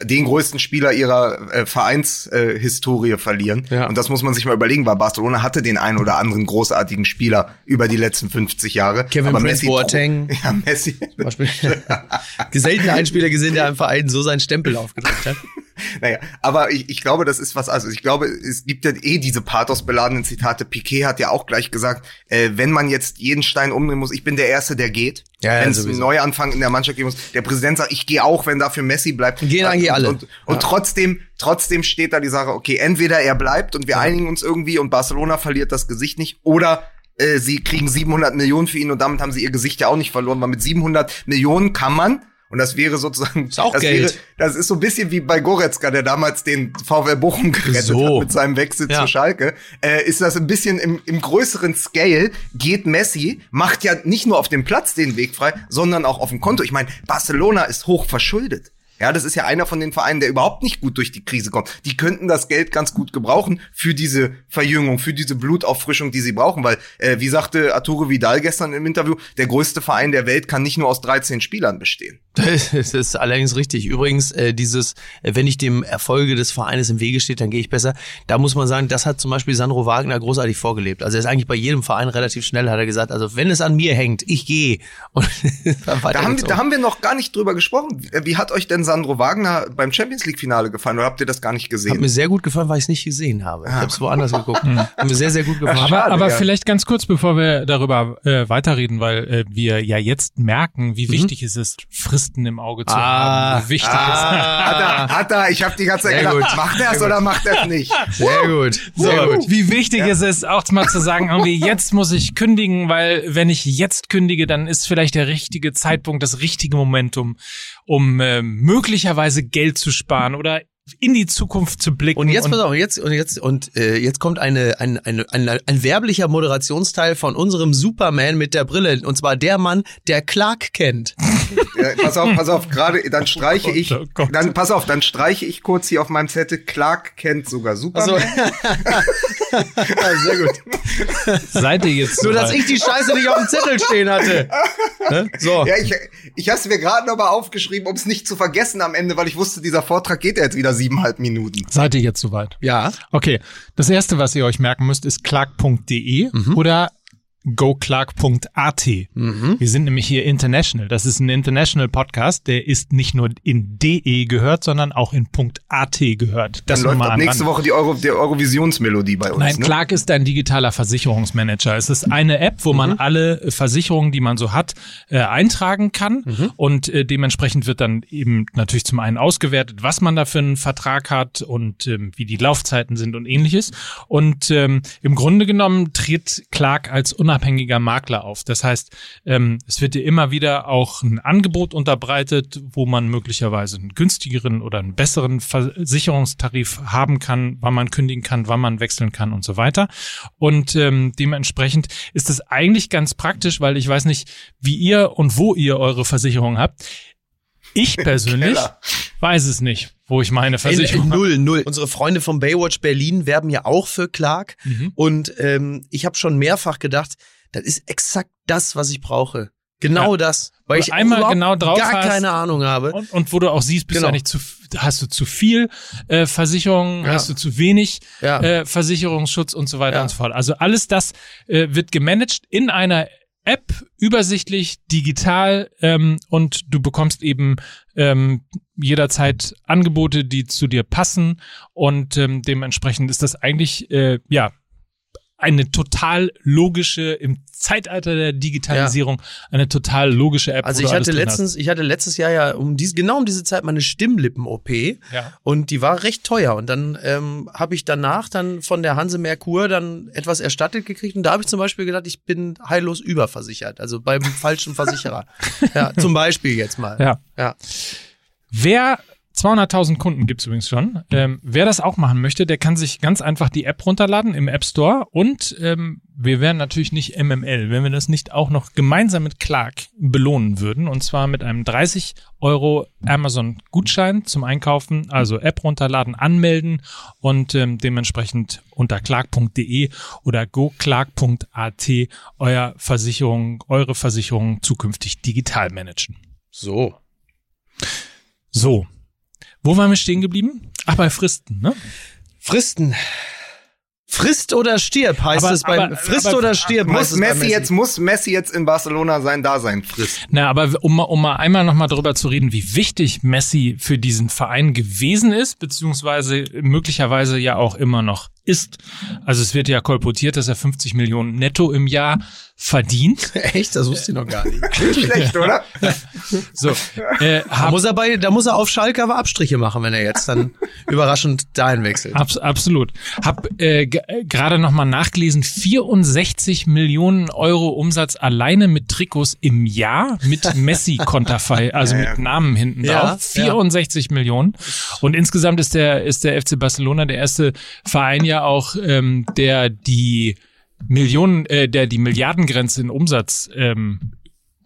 den größten Spieler ihrer äh, Vereinshistorie äh, verlieren. Ja. Und das muss man sich mal überlegen, weil Barcelona hatte den einen oder anderen großartigen Spieler über die letzten 50 Jahre. Kevin aber Prince Messi Boateng. (laughs) Ja, Messi. (laughs) Selten einen Spieler gesehen, der einem Verein so seinen Stempel aufgedrückt hat. (laughs) Naja, aber ich, ich glaube, das ist was, also ich glaube, es gibt ja eh diese pathosbeladenen Zitate. Piquet hat ja auch gleich gesagt, äh, wenn man jetzt jeden Stein umdrehen muss, ich bin der Erste, der geht. Ja, ja, wenn es einen. Neuanfang in der Mannschaft geben muss. Der Präsident sagt, ich gehe auch, wenn dafür Messi bleibt. Gehen eigentlich und, alle. Und, und Ja. trotzdem, trotzdem steht da die Sache, okay, entweder er bleibt und wir einigen uns irgendwie und Barcelona verliert das Gesicht nicht, oder äh, sie kriegen 700 Millionen für ihn und damit haben sie ihr Gesicht ja auch nicht verloren, weil mit 700 Millionen kann man und das wäre sozusagen, Ist auch das Geld. wäre, das ist so ein bisschen wie bei Goretzka, der damals den VfL Bochum gerettet So. hat mit seinem Wechsel Ja. zu Schalke. Äh, ist das ein bisschen im, im größeren Scale, geht Messi, macht ja nicht nur auf dem Platz den Weg frei, sondern auch auf dem Konto. Ich meine, Barcelona ist hoch verschuldet. Ja, das ist ja einer von den Vereinen, der überhaupt nicht gut durch die Krise kommt. Die könnten das Geld ganz gut gebrauchen für diese Verjüngung, für diese Blutauffrischung, die sie brauchen, weil, äh, wie sagte Arturo Vidal gestern im Interview, der größte Verein der Welt kann nicht nur aus 13 Spielern bestehen. (laughs) Das ist allerdings richtig. Übrigens, äh, dieses, äh, wenn ich dem Erfolge des Vereines im Wege steht, dann gehe ich besser. Da muss man sagen, das hat zum Beispiel Sandro Wagner großartig vorgelebt. Also er ist eigentlich bei jedem Verein relativ schnell, hat er gesagt, also wenn es an mir hängt, ich gehe. (laughs) Und dann Da haben, wir, da haben wir noch gar nicht drüber gesprochen. Wie, hat euch denn Sandro Wagner beim Champions League Finale gefallen oder habt ihr das gar nicht Hat gesehen? mir sehr gut gefallen, weil ich es nicht gesehen habe. Ich habe es woanders geguckt. (laughs) Hat mir sehr, sehr gut gefallen. Aber, Schade, aber ja. vielleicht ganz kurz, bevor wir darüber äh, weiterreden, weil äh, wir ja jetzt merken, wie wichtig es ist, Fristen im Auge zu Ah. haben. Wie wichtig Hat er, hat er, ich habe die ganze Zeit Sehr gedacht, gut. macht er es oder macht er es nicht? (laughs) Sehr gut. Sehr So, gut. Wie wichtig es ist, auch mal zu sagen, irgendwie jetzt muss ich kündigen, weil wenn ich jetzt kündige, dann ist vielleicht der richtige Zeitpunkt, das richtige Momentum, um äh, möglicherweise Geld zu sparen oder in die Zukunft zu blicken. Und jetzt pass auf, jetzt und jetzt und äh, jetzt kommt eine, ein, eine, ein, ein werblicher Moderationsteil von unserem Superman mit der Brille und zwar der Mann, der Clark kennt. (laughs) Ja, pass auf, pass auf, gerade, dann streiche ich, Oh Gott. dann pass auf, dann streiche ich kurz hier auf meinem Zettel, Clark kennt sogar Superman. (laughs) Also, sehr gut. seid ihr jetzt Nur dass soweit? ich die Scheiße nicht auf dem Zettel stehen hatte. (laughs) Ne? So. Ja, ich, ich habe es mir gerade nochmal aufgeschrieben, um es nicht zu vergessen am Ende, weil ich wusste, dieser Vortrag geht ja jetzt wieder siebeneinhalb Minuten. Seid ihr jetzt soweit? Ja. Okay, das erste, was ihr euch merken müsst, ist clark.de Mhm. oder goclark.at. Wir sind nämlich hier international. Das ist ein international Podcast, der ist nicht nur in DE gehört, sondern auch in .at gehört. Das Dann läuft ab nächste. Woche die, Euro, die Eurovisionsmelodie bei uns. Nein, ne? Clark ist ein digitaler Versicherungsmanager. Es ist eine App, wo Mhm. man alle Versicherungen, die man so hat, äh, eintragen kann Mhm. und äh, dementsprechend wird dann eben natürlich zum einen ausgewertet, was man da für einen Vertrag hat und ähm, wie die Laufzeiten sind und ähnliches. Und ähm, im Grunde genommen tritt Clark als unabhängiger Makler auf. Das heißt, ähm, es wird dir immer wieder auch ein Angebot unterbreitet, wo man möglicherweise einen günstigeren oder einen besseren Versicherungstarif haben kann, wann man kündigen kann, wann man wechseln kann und so weiter. Und ähm, dementsprechend ist es eigentlich ganz praktisch, weil ich weiß nicht, wie ihr und wo ihr eure Versicherung habt. Ich persönlich weiß es nicht, wo ich meine In, Versicherung in habe. null, null. Unsere Freunde von Baywatch Berlin werben ja auch für Clark. Mhm. Und ähm, ich habe schon mehrfach gedacht, das ist exakt das, was ich brauche. Genau Ja. das. Weil ich einmal genau drauf gar hast. keine Ahnung habe. Und, und wo du auch siehst, bist Genau. du eigentlich zu, hast du zu viel äh, Versicherung, Ja. hast du zu wenig Ja. äh, Versicherungsschutz und so weiter und so fort. Also alles das äh, wird gemanagt in einer App, übersichtlich, digital ähm, und du bekommst eben ähm, jederzeit Angebote, die zu dir passen. Und ähm, dementsprechend ist das eigentlich äh, ja eine total logische im Zeitalter der Digitalisierung eine total logische App. Also ich hatte letztens, ich hatte letztes Jahr ja um dies, genau um diese Zeit meine Stimmlippen-OP ja. und die war recht teuer und dann ähm, habe ich danach dann von der Hanse Merkur dann etwas erstattet gekriegt und da habe ich zum Beispiel gedacht, ich bin heillos überversichert, also beim falschen Versicherer. (laughs) ja, zum Beispiel jetzt mal. Ja. Ja. Wer 200.000 Kunden gibt's übrigens schon. Ähm, wer das auch machen möchte, der kann sich ganz einfach die App runterladen im App Store und ähm, wir wären natürlich nicht MML, wenn wir das nicht auch noch gemeinsam mit Clark belohnen würden und zwar mit einem 30 Euro Amazon Gutschein zum Einkaufen, also App runterladen, anmelden und ähm, dementsprechend unter clark.de oder goclark.at euer Versicherung, eure Versicherung zukünftig digital managen. So. So. Wo waren wir stehen geblieben? Ach, bei Fristen, ne? Fristen. Frist oder stirb heißt Aber- es beim aber- Frist aber- oder stirb Muss es bei Messi jetzt, muss Messi jetzt in Barcelona sein Dasein frisst. Na, aber um, mal- um mal einmal nochmal darüber zu reden, wie wichtig Messi für diesen Verein gewesen ist, beziehungsweise möglicherweise ja auch immer noch ist. Also es wird ja kolportiert, dass er 50 Millionen netto im Jahr verdient. (laughs) Echt, das wusste ich noch gar nicht. Nicht (laughs) schlecht, oder? (laughs) So, äh, Da muss er bei, da muss er auf Schalke aber Abstriche machen, wenn er jetzt dann überraschend dahin wechselt. Abs absolut. Hab äh, äh, gerade nochmal nachgelesen, 64 Millionen Euro Umsatz alleine mit Trikots im Jahr mit Messi-Konterfei, also Ja, ja. mit Namen hinten Ja, drauf. 64 Millionen. Und insgesamt ist der, ist der FC Barcelona der erste Verein ja auch, ähm, der die Millionen, äh, der die Milliardengrenze in Umsatz ähm,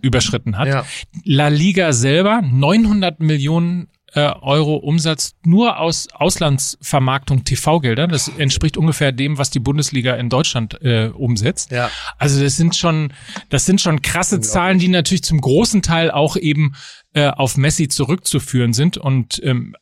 überschritten hat. Ja. La Liga selber 900 Millionen äh, Euro Umsatz nur aus Auslandsvermarktung TV-Gelder. Das entspricht ungefähr dem, was die Bundesliga in Deutschland äh, umsetzt. Ja. Also das sind schon, das sind schon krasse Zahlen, die natürlich zum großen Teil auch eben äh, auf Messi zurückzuführen sind und ähm,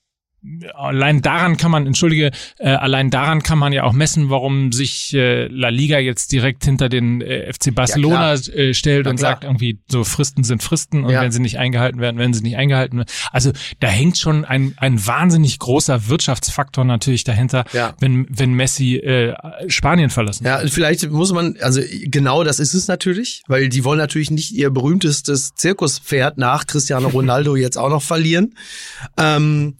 Allein daran kann man, entschuldige, äh, allein daran kann man ja auch messen, warum sich äh, La Liga jetzt direkt hinter den äh, FC Barcelona äh, stellt Na und klar. sagt irgendwie, so Fristen sind Fristen und Ja. wenn sie nicht eingehalten werden, werden sie nicht eingehalten werden. Also da hängt schon ein, ein wahnsinnig großer Wirtschaftsfaktor natürlich dahinter, Ja. wenn, wenn Messi äh, Spanien verlassen. Ja, vielleicht muss man, also genau das ist es natürlich, weil die wollen natürlich nicht ihr berühmtestes Zirkuspferd nach Cristiano Ronaldo (laughs) jetzt auch noch verlieren. Ähm,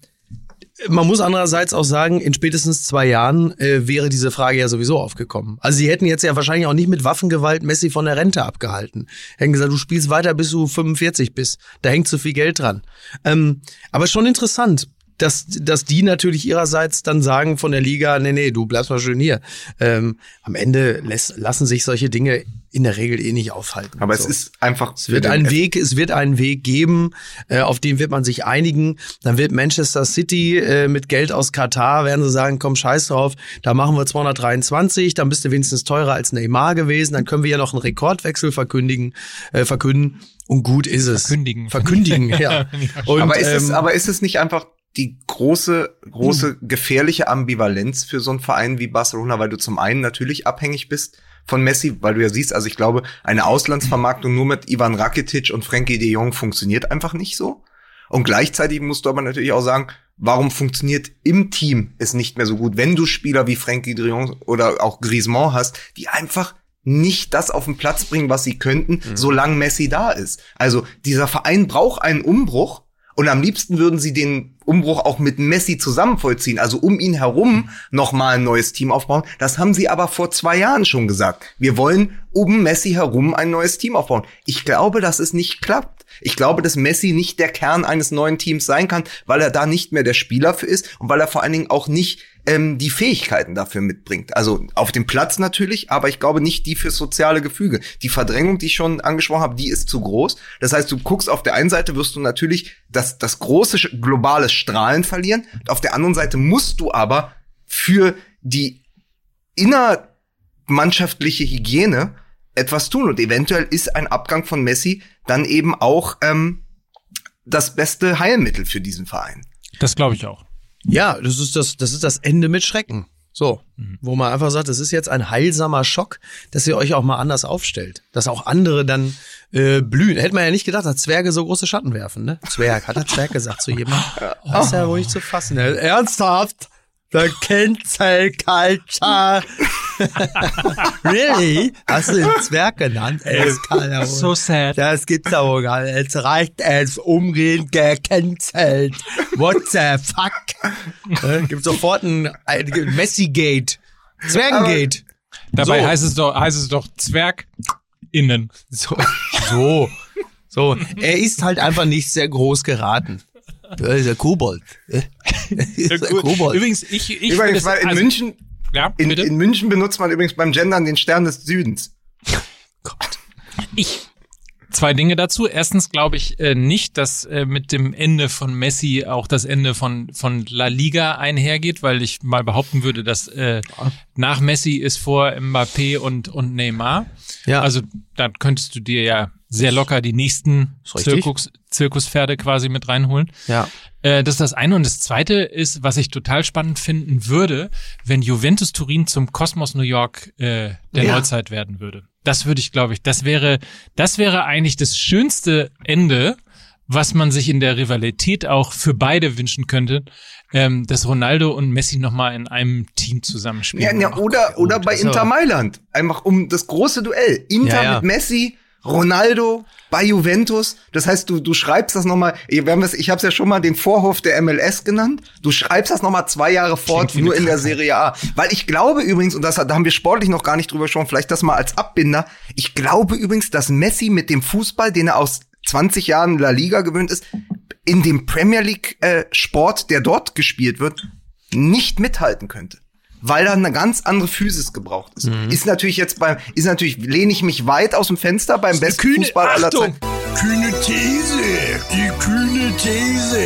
man muss andererseits auch sagen, in spätestens zwei Jahren äh, wäre diese Frage ja sowieso aufgekommen. Also sie hätten jetzt ja wahrscheinlich auch nicht mit Waffengewalt Messi von der Rente abgehalten. Hätten gesagt, du spielst weiter, bis du 45 bist. Da hängt zu viel Geld dran. Ähm, aber schon interessant, dass, dass die natürlich ihrerseits dann sagen von der Liga, nee, nee, du bleibst mal schön hier. Ähm, am Ende lässt, lassen sich solche Dinge in der Regel eh nicht aufhalten. Aber So. es ist einfach. Es wird einen Weg, es wird einen Weg geben, äh, auf den wird man sich einigen. Dann wird Manchester City äh, mit Geld aus Katar werden sie sagen, komm scheiß drauf, da machen wir 223, dann bist du wenigstens teurer als Neymar gewesen, dann können wir ja noch einen Rekordwechsel verkündigen, äh, verkünden und gut ist es. Verkündigen. Verkündigen, (laughs) ja. Und, aber ist es, ähm, aber ist es nicht einfach die große, große gefährliche Ambivalenz für so einen Verein wie Barcelona, weil du zum einen natürlich abhängig bist von Messi, weil du ja siehst, also ich glaube, eine Auslandsvermarktung nur mit Ivan Rakitic und Frankie de Jong funktioniert einfach nicht so. Und gleichzeitig musst du aber natürlich auch sagen, warum funktioniert im Team es nicht mehr so gut, wenn du Spieler wie Frankie de Jong oder auch Griezmann hast, die einfach nicht das auf den Platz bringen, was sie könnten, solange Messi da ist. Also dieser Verein braucht einen Umbruch und am liebsten würden sie den Umbruch auch mit Messi zusammen vollziehen, also um ihn herum nochmal ein neues Team aufbauen. Das haben sie aber vor zwei Jahren schon gesagt. Wir wollen um Messi herum ein neues Team aufbauen. Ich glaube, dass es nicht klappt. Ich glaube, dass Messi nicht der Kern eines neuen Teams sein kann, weil er da nicht mehr der Spieler für ist und weil er vor allen Dingen auch nicht ähm, die Fähigkeiten dafür mitbringt. Also auf dem Platz natürlich, aber ich glaube nicht die für soziale Gefüge. Die Verdrängung, die ich schon angesprochen habe, die ist zu groß. Das heißt, du guckst auf der einen Seite, wirst du natürlich das, das große globale Strahlen verlieren. Auf der anderen Seite musst du aber für die innermannschaftliche Hygiene etwas tun. Und eventuell ist ein Abgang von Messi dann eben auch ähm, das beste Heilmittel für diesen Verein. Das glaube ich auch. Ja, das ist das, das ist das Ende mit Schrecken. So, wo man einfach sagt, das ist jetzt ein heilsamer Schock, dass ihr euch auch mal anders aufstellt, dass auch andere dann äh, blühen. Hätte man ja nicht gedacht, dass Zwerge so große Schatten werfen, ne? Zwerg, hat der Zwerg gesagt zu jemandem. (laughs) Das ist ja ruhig zu fassen. Ernsthaft? The Cancel Culture. (laughs) really? Hast du den Zwerg genannt? Es kann ja wohl. So sad. Das gibt's ja wohl gar nicht. Jetzt reicht es umgehend gecancelt. What the fuck? Äh, Gibt sofort ein, ein Messi-Gate. Zwergengate. Dabei So. heißt es doch, heißt es doch Zwerg innen. So. So. So. Er ist halt einfach nicht sehr groß geraten. Er ist der Kobold. Ist der Kobold. Übrigens, ich, ich Übrigens, weil in also- München, ja, in, in München benutzt man übrigens beim Gendern den Stern des Südens. Ich zwei Dinge dazu. Erstens glaube ich äh, nicht, dass äh, mit dem Ende von Messi auch das Ende von von La Liga einhergeht, weil ich mal behaupten würde, dass äh, nach Messi ist vor Mbappé und und Neymar. Ja. Also da könntest du dir ja sehr locker die nächsten. Zirkus, Zirkuspferde quasi mit reinholen. Ja. Äh, das ist das eine. Und das zweite ist, was ich total spannend finden würde, wenn Juventus Turin zum Kosmos New York äh, der Ja. Neuzeit werden würde. Das würde ich, glaube ich, das wäre, das wäre eigentlich das schönste Ende, was man sich in der Rivalität auch für beide wünschen könnte, ähm, dass Ronaldo und Messi nochmal in einem Team Ja, zusammenspielen. ja, oder, oder bei ist Inter Mailand. Einfach um das große Duell. Inter Ja, ja. mit Messi, Ronaldo bei Juventus. Das heißt, du, du schreibst das nochmal, ich habe es ja schon mal den Vorhof der MLS genannt. Du schreibst das nochmal zwei Jahre fort, nur in der. Serie A. Weil ich glaube übrigens, und das, da haben wir sportlich noch gar nicht drüber gesprochen, vielleicht das mal als Abbinder. Ich glaube übrigens, dass Messi mit dem Fußball, den er aus 20 Jahren La Liga gewöhnt ist, in dem Premier League äh, Sport, der dort gespielt wird, nicht mithalten könnte. Weil da eine ganz andere Physis gebraucht ist. Mhm. Ist natürlich jetzt beim, ist natürlich, lehne ich mich weit aus dem Fenster beim besten kühne- Fußball aller! Zeiten. Kühne These. Die kühne These.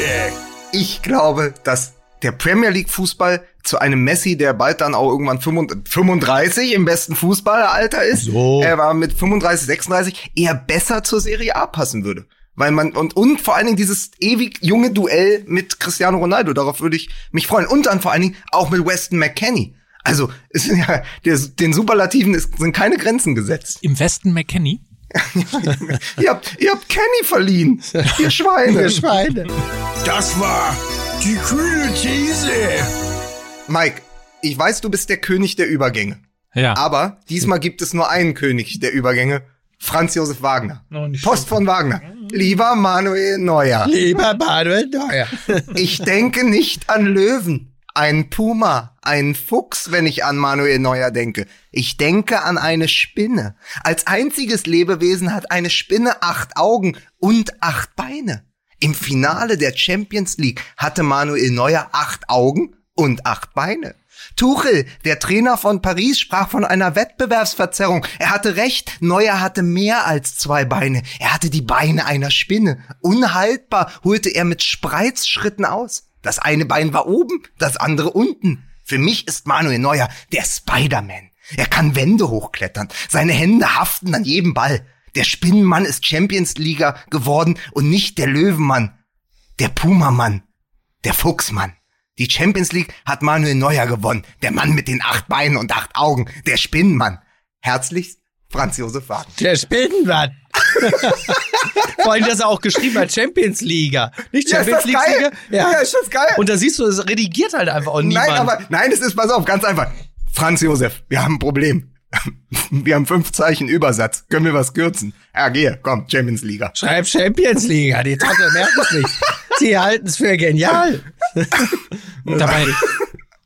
Ich glaube, dass der Premier League Fußball zu einem Messi, der bald dann auch irgendwann 35 im besten Fußballeralter ist, So. er war mit 35, 36, eher besser zur Serie A passen würde. Weil man, und, und vor allen Dingen dieses ewig junge Duell mit Cristiano Ronaldo, darauf würde ich mich freuen. Und dann vor allen Dingen auch mit Weston McKenney. Also, es sind ja, der, den Superlativen ist, sind keine Grenzen gesetzt. Im Westen McKenny. (laughs) ihr habt, ihr habt Kenny verliehen. Ihr Schweine. Schweine. Das war die kühne These. Mike, ich weiß, du bist der König der Übergänge. Ja. Aber diesmal gibt es nur einen König der Übergänge. Franz Josef Wagner. Oh, nicht Post von Wagner. Lieber Manuel Neuer, Lieber Manuel Neuer. (laughs) ich denke nicht an Löwen, ein Puma, ein Fuchs, wenn ich an Manuel Neuer denke. Ich denke an eine Spinne. Als einziges Lebewesen hat eine Spinne acht Augen und acht Beine. Im Finale der Champions League hatte Manuel Neuer acht Augen und acht Beine. Tuchel, der Trainer von Paris, sprach von einer Wettbewerbsverzerrung. Er hatte recht, Neuer hatte mehr als zwei Beine. Er hatte die Beine einer Spinne. Unhaltbar holte er mit Spreizschritten aus. Das eine Bein war oben, das andere unten. Für mich ist Manuel Neuer der Spider-Man. Er kann Wände hochklettern. Seine Hände haften an jedem Ball. Der Spinnenmann ist Champions League geworden und nicht der Löwenmann. Der Pumamann. Der Fuchsmann. Die Champions League hat Manuel Neuer gewonnen. Der Mann mit den acht Beinen und acht Augen. Der Spinnenmann. Herzlichst, Franz Josef Wagner. Der Spinnenmann. (laughs) Vor allem, dass er auch geschrieben hat, Champions League. Nicht Ja, Champions das League? Sieger? Ja, ist das geil? Und da siehst du, es redigiert halt einfach auch niemand. Nein, aber, nein, es ist, pass auf, ganz einfach. Franz Josef, wir haben ein Problem. (laughs) Wir haben fünf Zeichen Übersatz. Können wir was kürzen? Ja, geh, komm, Champions League. Schreib Champions League. Die Trottel merken es nicht. (laughs) Sie halten es für genial. (laughs) Dabei,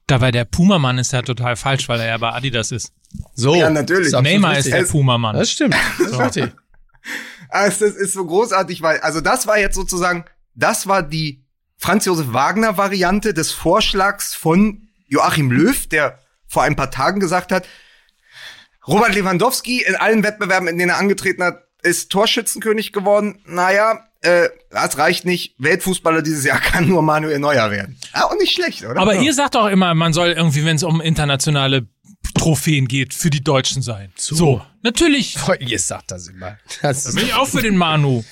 dabei der Puma-Mann ist ja total falsch, weil er ja bei Adidas ist. So. Ja, natürlich. Ist Neymar ist richtig. der Puma-Mann. Das stimmt. Das ist richtig. Also, das ist so großartig, weil, also das war jetzt sozusagen, das war die Franz Josef Wagner Variante des Vorschlags von Joachim Löw, der vor ein paar Tagen gesagt hat, Robert Lewandowski in allen Wettbewerben, in denen er angetreten hat, ist Torschützenkönig geworden. Naja, äh, das reicht nicht. Weltfußballer dieses Jahr (laughs) kann nur Manuel Neuer werden. Ja, und nicht schlecht, oder? Aber ja. ihr sagt doch immer, man soll irgendwie, wenn es um internationale Trophäen geht für die Deutschen sein. So, natürlich. (laughs) Ihr sagt das immer. Da bin ich auch für den Manu.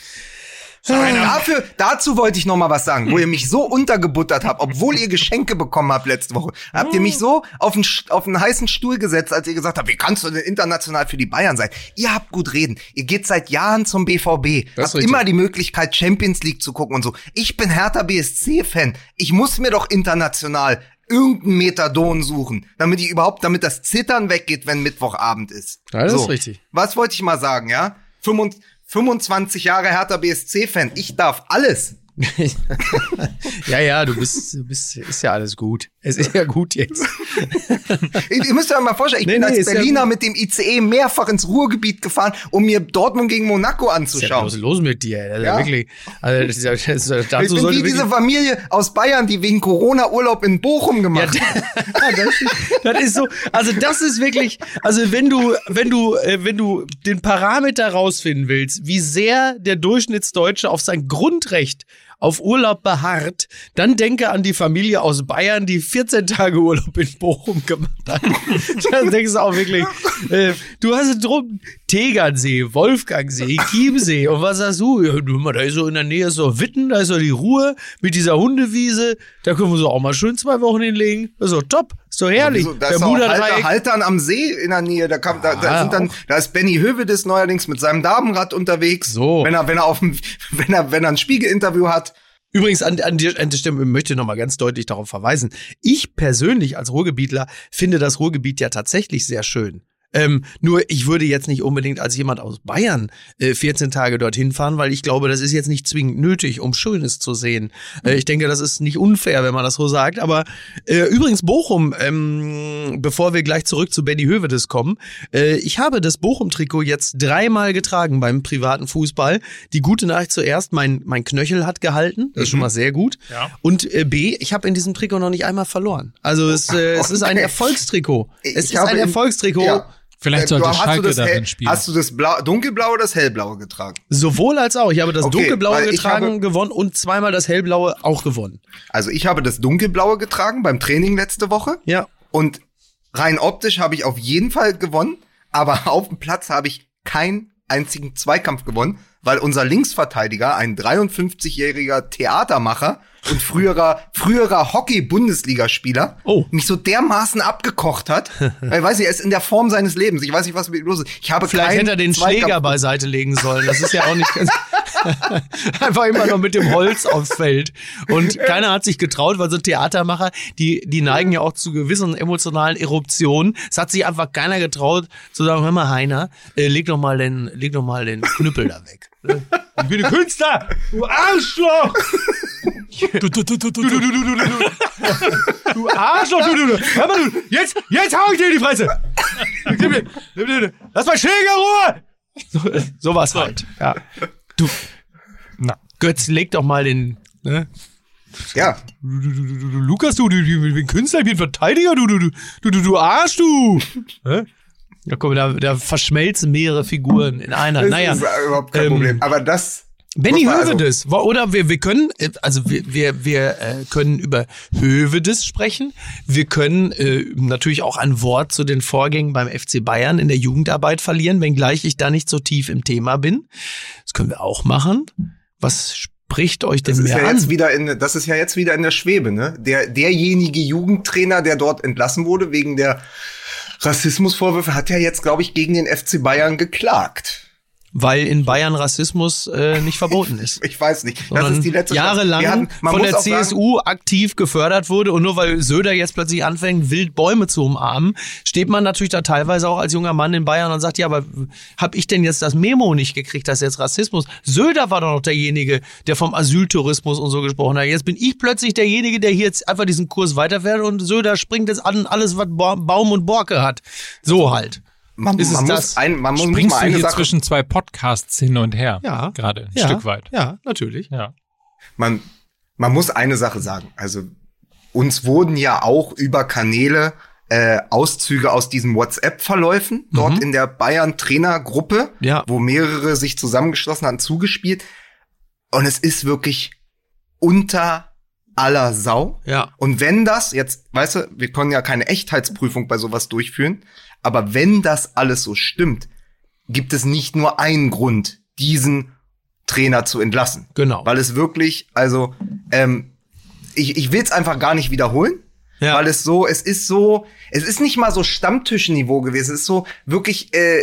Dafür, dazu wollte ich noch mal was sagen, wo ihr mich so untergebuttert habt, obwohl ihr Geschenke bekommen habt letzte Woche. Habt ihr mich so auf einen, auf einen heißen Stuhl gesetzt, als ihr gesagt habt, wie kannst du denn international für die Bayern sein? Ihr habt gut reden. Ihr geht seit Jahren zum BVB. Das habt richtig. immer die Möglichkeit, Champions League zu gucken und so. Ich bin Hertha BSC-Fan. Ich muss mir doch international irgendeinen Methadon suchen, damit ich überhaupt, damit das Zittern weggeht, wenn Mittwochabend ist. Ja, das ist richtig. Was wollte ich mal sagen, ja? 25 25 Jahre Hertha BSC-Fan. Ich darf alles. (laughs) ja, ja, du bist, du bist, ist ja alles gut. Es ist ja gut jetzt. (laughs) Ihr müsst euch mal vorstellen, ich Nee, bin nee, als ja Berliner gut. mit dem ICE mehrfach ins Ruhrgebiet gefahren, um mir Dortmund gegen Monaco Was ist anzuschauen. denn los mit dir? Ist ja. Ja. wirklich, also das ist ja, das ist, ja- ich dazu bin wie diese Familie aus Bayern, die wegen Corona Urlaub in Bochum ja, gemacht hat. (laughs) das, ist, das ist so, also das ist wirklich, also wenn du, wenn du, äh, wenn du den Parameter rausfinden willst, wie sehr der Durchschnittsdeutsche auf sein Grundrecht auf Urlaub beharrt, dann denke an die Familie aus Bayern, die 14 Tage Urlaub in Bochum gemacht hat. dann denkst du auch wirklich, äh, du hast drum, Tegernsee, Wolfgangsee, Chiemsee und was sagst du? Ja, du, da ist so in der Nähe so Witten, da ist so die Ruhe mit dieser Hundewiese, da können wir so auch mal schön zwei Wochen hinlegen. Das ist doch top, ist doch herrlich. So, da ist auch Bermuda-Dreieck. Halter, Haltern am See in der Nähe. Da, kam, da, da Ah, sind dann, da ist Benny Hövedes neuerdings mit seinem Damenrad unterwegs. So. Wenn er, wenn er auf dem, wenn er, wenn er ein Spiegelinterview hat. Übrigens, an, an, die, an der Stelle möchte ich noch mal ganz deutlich darauf verweisen. Ich persönlich als Ruhrgebietler finde das Ruhrgebiet ja tatsächlich sehr schön. Ähm, nur ich würde jetzt nicht unbedingt als jemand aus Bayern äh, 14 Tage dorthin fahren, weil ich glaube, das ist jetzt nicht zwingend nötig, um Schönes zu sehen. Äh, ich denke, das ist nicht unfair, wenn man das so sagt. Aber äh, übrigens Bochum, ähm, bevor wir gleich zurück zu Benny Hövedes kommen, äh, ich habe das Bochum-Trikot jetzt dreimal getragen beim privaten Fußball. Die gute Nachricht zuerst, mein, mein Knöchel hat gehalten, das ist schon mal sehr gut. Ja. Und äh, B, ich habe in diesem Trikot noch nicht einmal verloren. Also es, äh, es (laughs) ist ein. Erfolgstrikot. Es Ich ist ein in- Erfolgstrikot. Ja. Vielleicht Äh, sollte hast du Schalke darin spielen. Hast du das Blau, dunkelblaue oder das hellblaue getragen? Sowohl als auch. Ich habe das Okay, dunkelblaue getragen, habe- gewonnen und zweimal das hellblaue auch gewonnen. Also ich habe das dunkelblaue getragen beim Training letzte Woche. Ja. Und rein optisch habe ich auf jeden Fall gewonnen, aber (laughs) auf dem Platz habe ich keinen einzigen Zweikampf gewonnen, weil unser Linksverteidiger, ein 53-jähriger Theatermacher und früherer, früherer Hockey-Bundesligaspieler, Oh. mich so dermaßen abgekocht hat. (laughs) ich weiß nicht, er ist in der Form seines Lebens. Ich weiß nicht, was mit ihm los ist. Ich habe Vielleicht hätte er den Zweikampf- Schläger beiseite legen sollen. Das ist ja auch nicht (laughs) ganz (laughs) einfach immer noch mit dem Holz aufs Feld. Und keiner hat sich getraut, weil so Theatermacher, die, die neigen ja auch zu gewissen emotionalen Eruptionen. Es hat sich einfach keiner getraut zu sagen, hör mal, Heiner, äh, leg doch mal den, leg doch mal den Knüppel da weg. Ich bin ein Künstler! Du Arschloch! (laughs) Du, du, du, du, du, du. Du, du, du, du, Arschloch, du, du, du. Hör mal, du. Jetzt, jetzt hau ich dir in die Fresse. Lass mal Schläger Ruhe. So, so war's halt. Ja. Du, Na. Götz, leg doch mal den, ne? Ja, Du, du, du, du, du, Lukas, du, du, du, du, Künstler, ich bin Verteidiger, du, du, du, du, du, du Arsch, du. Hä? Ja, komm, da, da verschmelzen mehrere Figuren in einer. das naja. ist überhaupt kein ähm, Problem. Aber das. Benny also- Hövedes. Wo- Oder wir, wir können, äh, also wir, wir, wir äh, können über Hövedes sprechen. Wir können äh, natürlich auch ein Wort zu den Vorgängen beim FC Bayern in der Jugendarbeit verlieren, wenngleich ich da nicht so tief im Thema bin. Das können wir auch machen. Was spricht euch denn Das ist mehr ja an? jetzt wieder in, das ist ja jetzt wieder in der Schwebe, ne? Der, derjenige Jugendtrainer, der dort entlassen wurde wegen der Rassismusvorwürfe, hat ja jetzt, glaube ich, gegen den FC Bayern geklagt. Weil in Bayern Rassismus äh, nicht verboten ist. (laughs) Ich weiß nicht. Das sondern ist die letzte jahrelang hatten- von der auch sagen, CSU aktiv gefördert wurde und nur weil Söder jetzt plötzlich anfängt, wild Bäume zu umarmen, steht man natürlich da teilweise auch als junger Mann in Bayern und sagt, ja, aber hab ich denn jetzt das Memo nicht gekriegt, das ist jetzt Rassismus? Söder war doch noch derjenige, der vom Asyltourismus und so gesprochen hat. Jetzt bin ich plötzlich derjenige, der hier jetzt einfach diesen Kurs weiterfährt und Söder springt jetzt an alles, was Ba- Baum und Borke hat. So halt. Man, ist es man das? muss, ein, man muss muss Springst mal du eine hier Sache, zwischen zwei Podcasts hin und her? Ja. Gerade ein ja, Stück weit. Ja, natürlich. Ja. man, man muss eine Sache sagen. Also, uns wurden ja auch über Kanäle äh, Auszüge aus diesen WhatsApp-Verläufen dort in der Bayern-Trainergruppe, Ja. wo mehrere sich zusammengeschlossen hatten, zugespielt. Und es ist wirklich unter aller Sau. Ja. Und wenn das, jetzt, weißt du, wir können ja keine Echtheitsprüfung bei sowas durchführen, aber wenn das alles so stimmt, gibt es nicht nur einen Grund, diesen Trainer zu entlassen. Genau. Weil es wirklich, also, ähm, ich, ich will es einfach gar nicht wiederholen, Ja. weil es so, es ist so, es ist nicht mal so Stammtischniveau gewesen, es ist so wirklich äh,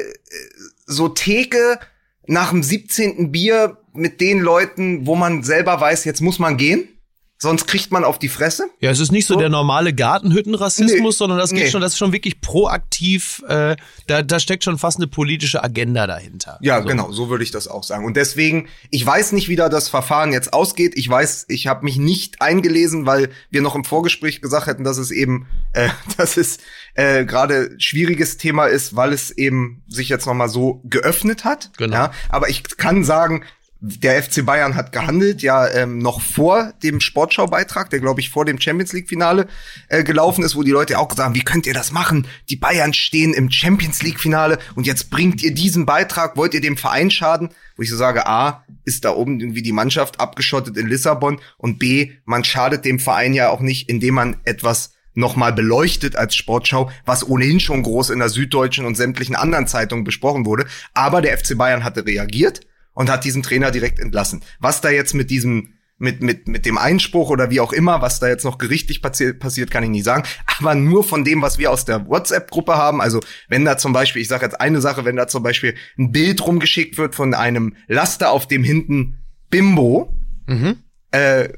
so Theke nach dem 17. Bier mit den Leuten, wo man selber weiß, jetzt muss man gehen, sonst kriegt man auf die Fresse. Ja, es ist nicht so, So. der normale Gartenhüttenrassismus, Nee. sondern das geht Nee. schon, das ist schon wirklich proaktiv, äh, da, da steckt schon fast eine politische Agenda dahinter. Ja, Also, genau, so würde ich das auch sagen. Und deswegen, ich weiß nicht, wie da das Verfahren jetzt ausgeht. Ich weiß, ich habe mich nicht eingelesen, weil wir noch im Vorgespräch gesagt hätten, dass es eben, äh, (laughs) dass es äh, gerade schwieriges Thema ist, weil es eben sich jetzt noch mal so geöffnet hat. Genau. Ja, aber ich kann sagen, der FC Bayern hat gehandelt, ja ähm, noch vor dem Sportschau-Beitrag, der glaube ich vor dem Champions League-Finale äh, gelaufen ist, wo die Leute auch gesagt haben, wie könnt ihr das machen? Die Bayern stehen im Champions League-Finale und jetzt bringt ihr diesen Beitrag, wollt ihr dem Verein schaden? Wo ich so sage, A, ist da oben irgendwie die Mannschaft abgeschottet in Lissabon und B, man schadet dem Verein ja auch nicht, indem man etwas nochmal beleuchtet als Sportschau, was ohnehin schon groß in der Süddeutschen und sämtlichen anderen Zeitungen besprochen wurde. Aber der FC Bayern hatte reagiert und hat diesen Trainer direkt entlassen. Was da jetzt mit diesem mit, mit, mit dem Einspruch oder wie auch immer, was da jetzt noch gerichtlich passi passiert, kann ich nicht sagen. Aber nur von dem, was wir aus der WhatsApp-Gruppe haben. Also wenn da zum Beispiel, ich sage jetzt eine Sache, wenn da zum Beispiel ein Bild rumgeschickt wird von einem Laster, auf dem hinten Bimbo äh,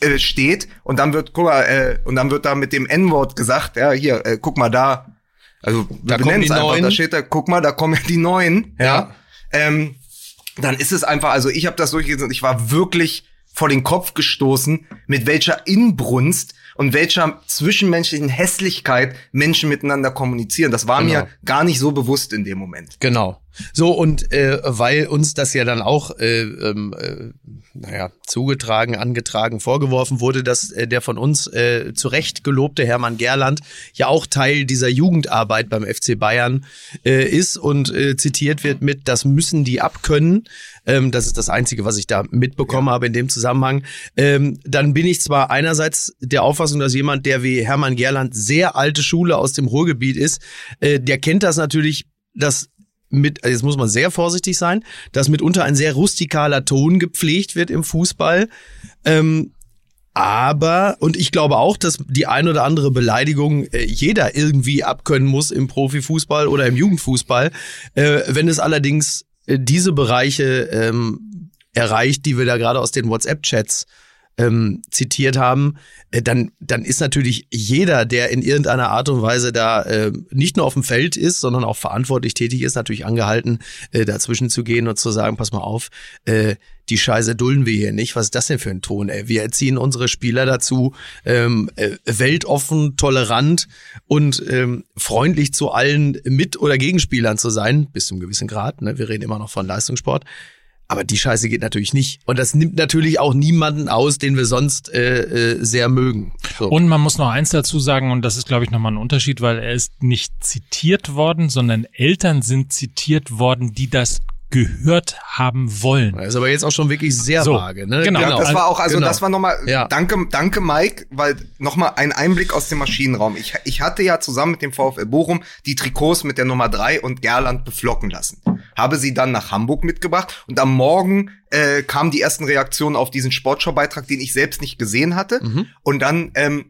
äh, steht und dann wird, guck mal, äh, und dann wird da mit dem N-Wort gesagt, ja, hier, äh, guck mal da. Also Da wir kommen benennen es einfach, da steht da, guck mal, da kommen ja die Neuen. Ja. Ähm, dann ist es einfach, also ich habe das durchgelesen und ich war wirklich vor den Kopf gestoßen, mit welcher Inbrunst und welcher zwischenmenschlichen Hässlichkeit Menschen miteinander kommunizieren. Das war Genau. mir gar nicht so bewusst in dem Moment. Genau. So, und äh, weil uns das ja dann auch, äh, ähm, äh, naja, zugetragen, angetragen, vorgeworfen wurde, dass äh, der von uns äh, zu Recht gelobte Hermann Gerland ja auch Teil dieser Jugendarbeit beim FC Bayern äh, ist und äh, zitiert wird mit, das müssen die abkönnen. Ähm, das ist das Einzige, was ich da mitbekommen habe in dem Zusammenhang. Ähm, dann bin ich zwar einerseits der Auffassung, dass jemand, der wie Hermann Gerland sehr alte Schule aus dem Ruhrgebiet ist, äh, der kennt das natürlich, dass mit, also jetzt muss man sehr vorsichtig sein, dass mitunter ein sehr rustikaler Ton gepflegt wird im Fußball. Ähm, aber, und ich glaube auch, dass die ein oder andere Beleidigung äh, jeder irgendwie abkönnen muss im Profifußball oder im Jugendfußball. Äh, wenn es allerdings diese Bereiche ähm, erreicht, die wir da gerade aus den WhatsApp-Chats ähm, zitiert haben, äh, dann, dann ist natürlich jeder, der in irgendeiner Art und Weise da äh, nicht nur auf dem Feld ist, sondern auch verantwortlich tätig ist, natürlich angehalten, äh, dazwischen zu gehen und zu sagen, pass mal auf, äh, die Scheiße dulden wir hier nicht. Was ist das denn für ein Ton? Ey? Wir erziehen unsere Spieler dazu, ähm, äh, weltoffen, tolerant und ähm, freundlich zu allen Mit- oder Gegenspielern zu sein, bis zu einem gewissen Grad. Ne? Wir reden immer noch von Leistungssport. Aber die Scheiße geht natürlich nicht. Und das nimmt natürlich auch niemanden aus, den wir sonst äh, äh, sehr mögen. So. Und man muss noch eins dazu sagen, und das ist, glaube ich, nochmal ein Unterschied, weil er ist nicht zitiert worden, sondern Eltern sind zitiert worden, die das gehört haben wollen. Das ist aber jetzt auch schon wirklich sehr So, vage. Ne? genau. Ja, das war auch, also Genau. das war nochmal, Ja. danke, danke Mike, weil nochmal ein Einblick aus dem Maschinenraum. Ich, ich hatte ja zusammen mit dem VfL Bochum die Trikots mit der Nummer drei und Gerland beflocken lassen. Habe sie dann nach Hamburg mitgebracht und am Morgen äh, kamen die ersten Reaktionen auf diesen Sportschau-Beitrag, den ich selbst nicht gesehen hatte. Mhm. Und dann ähm,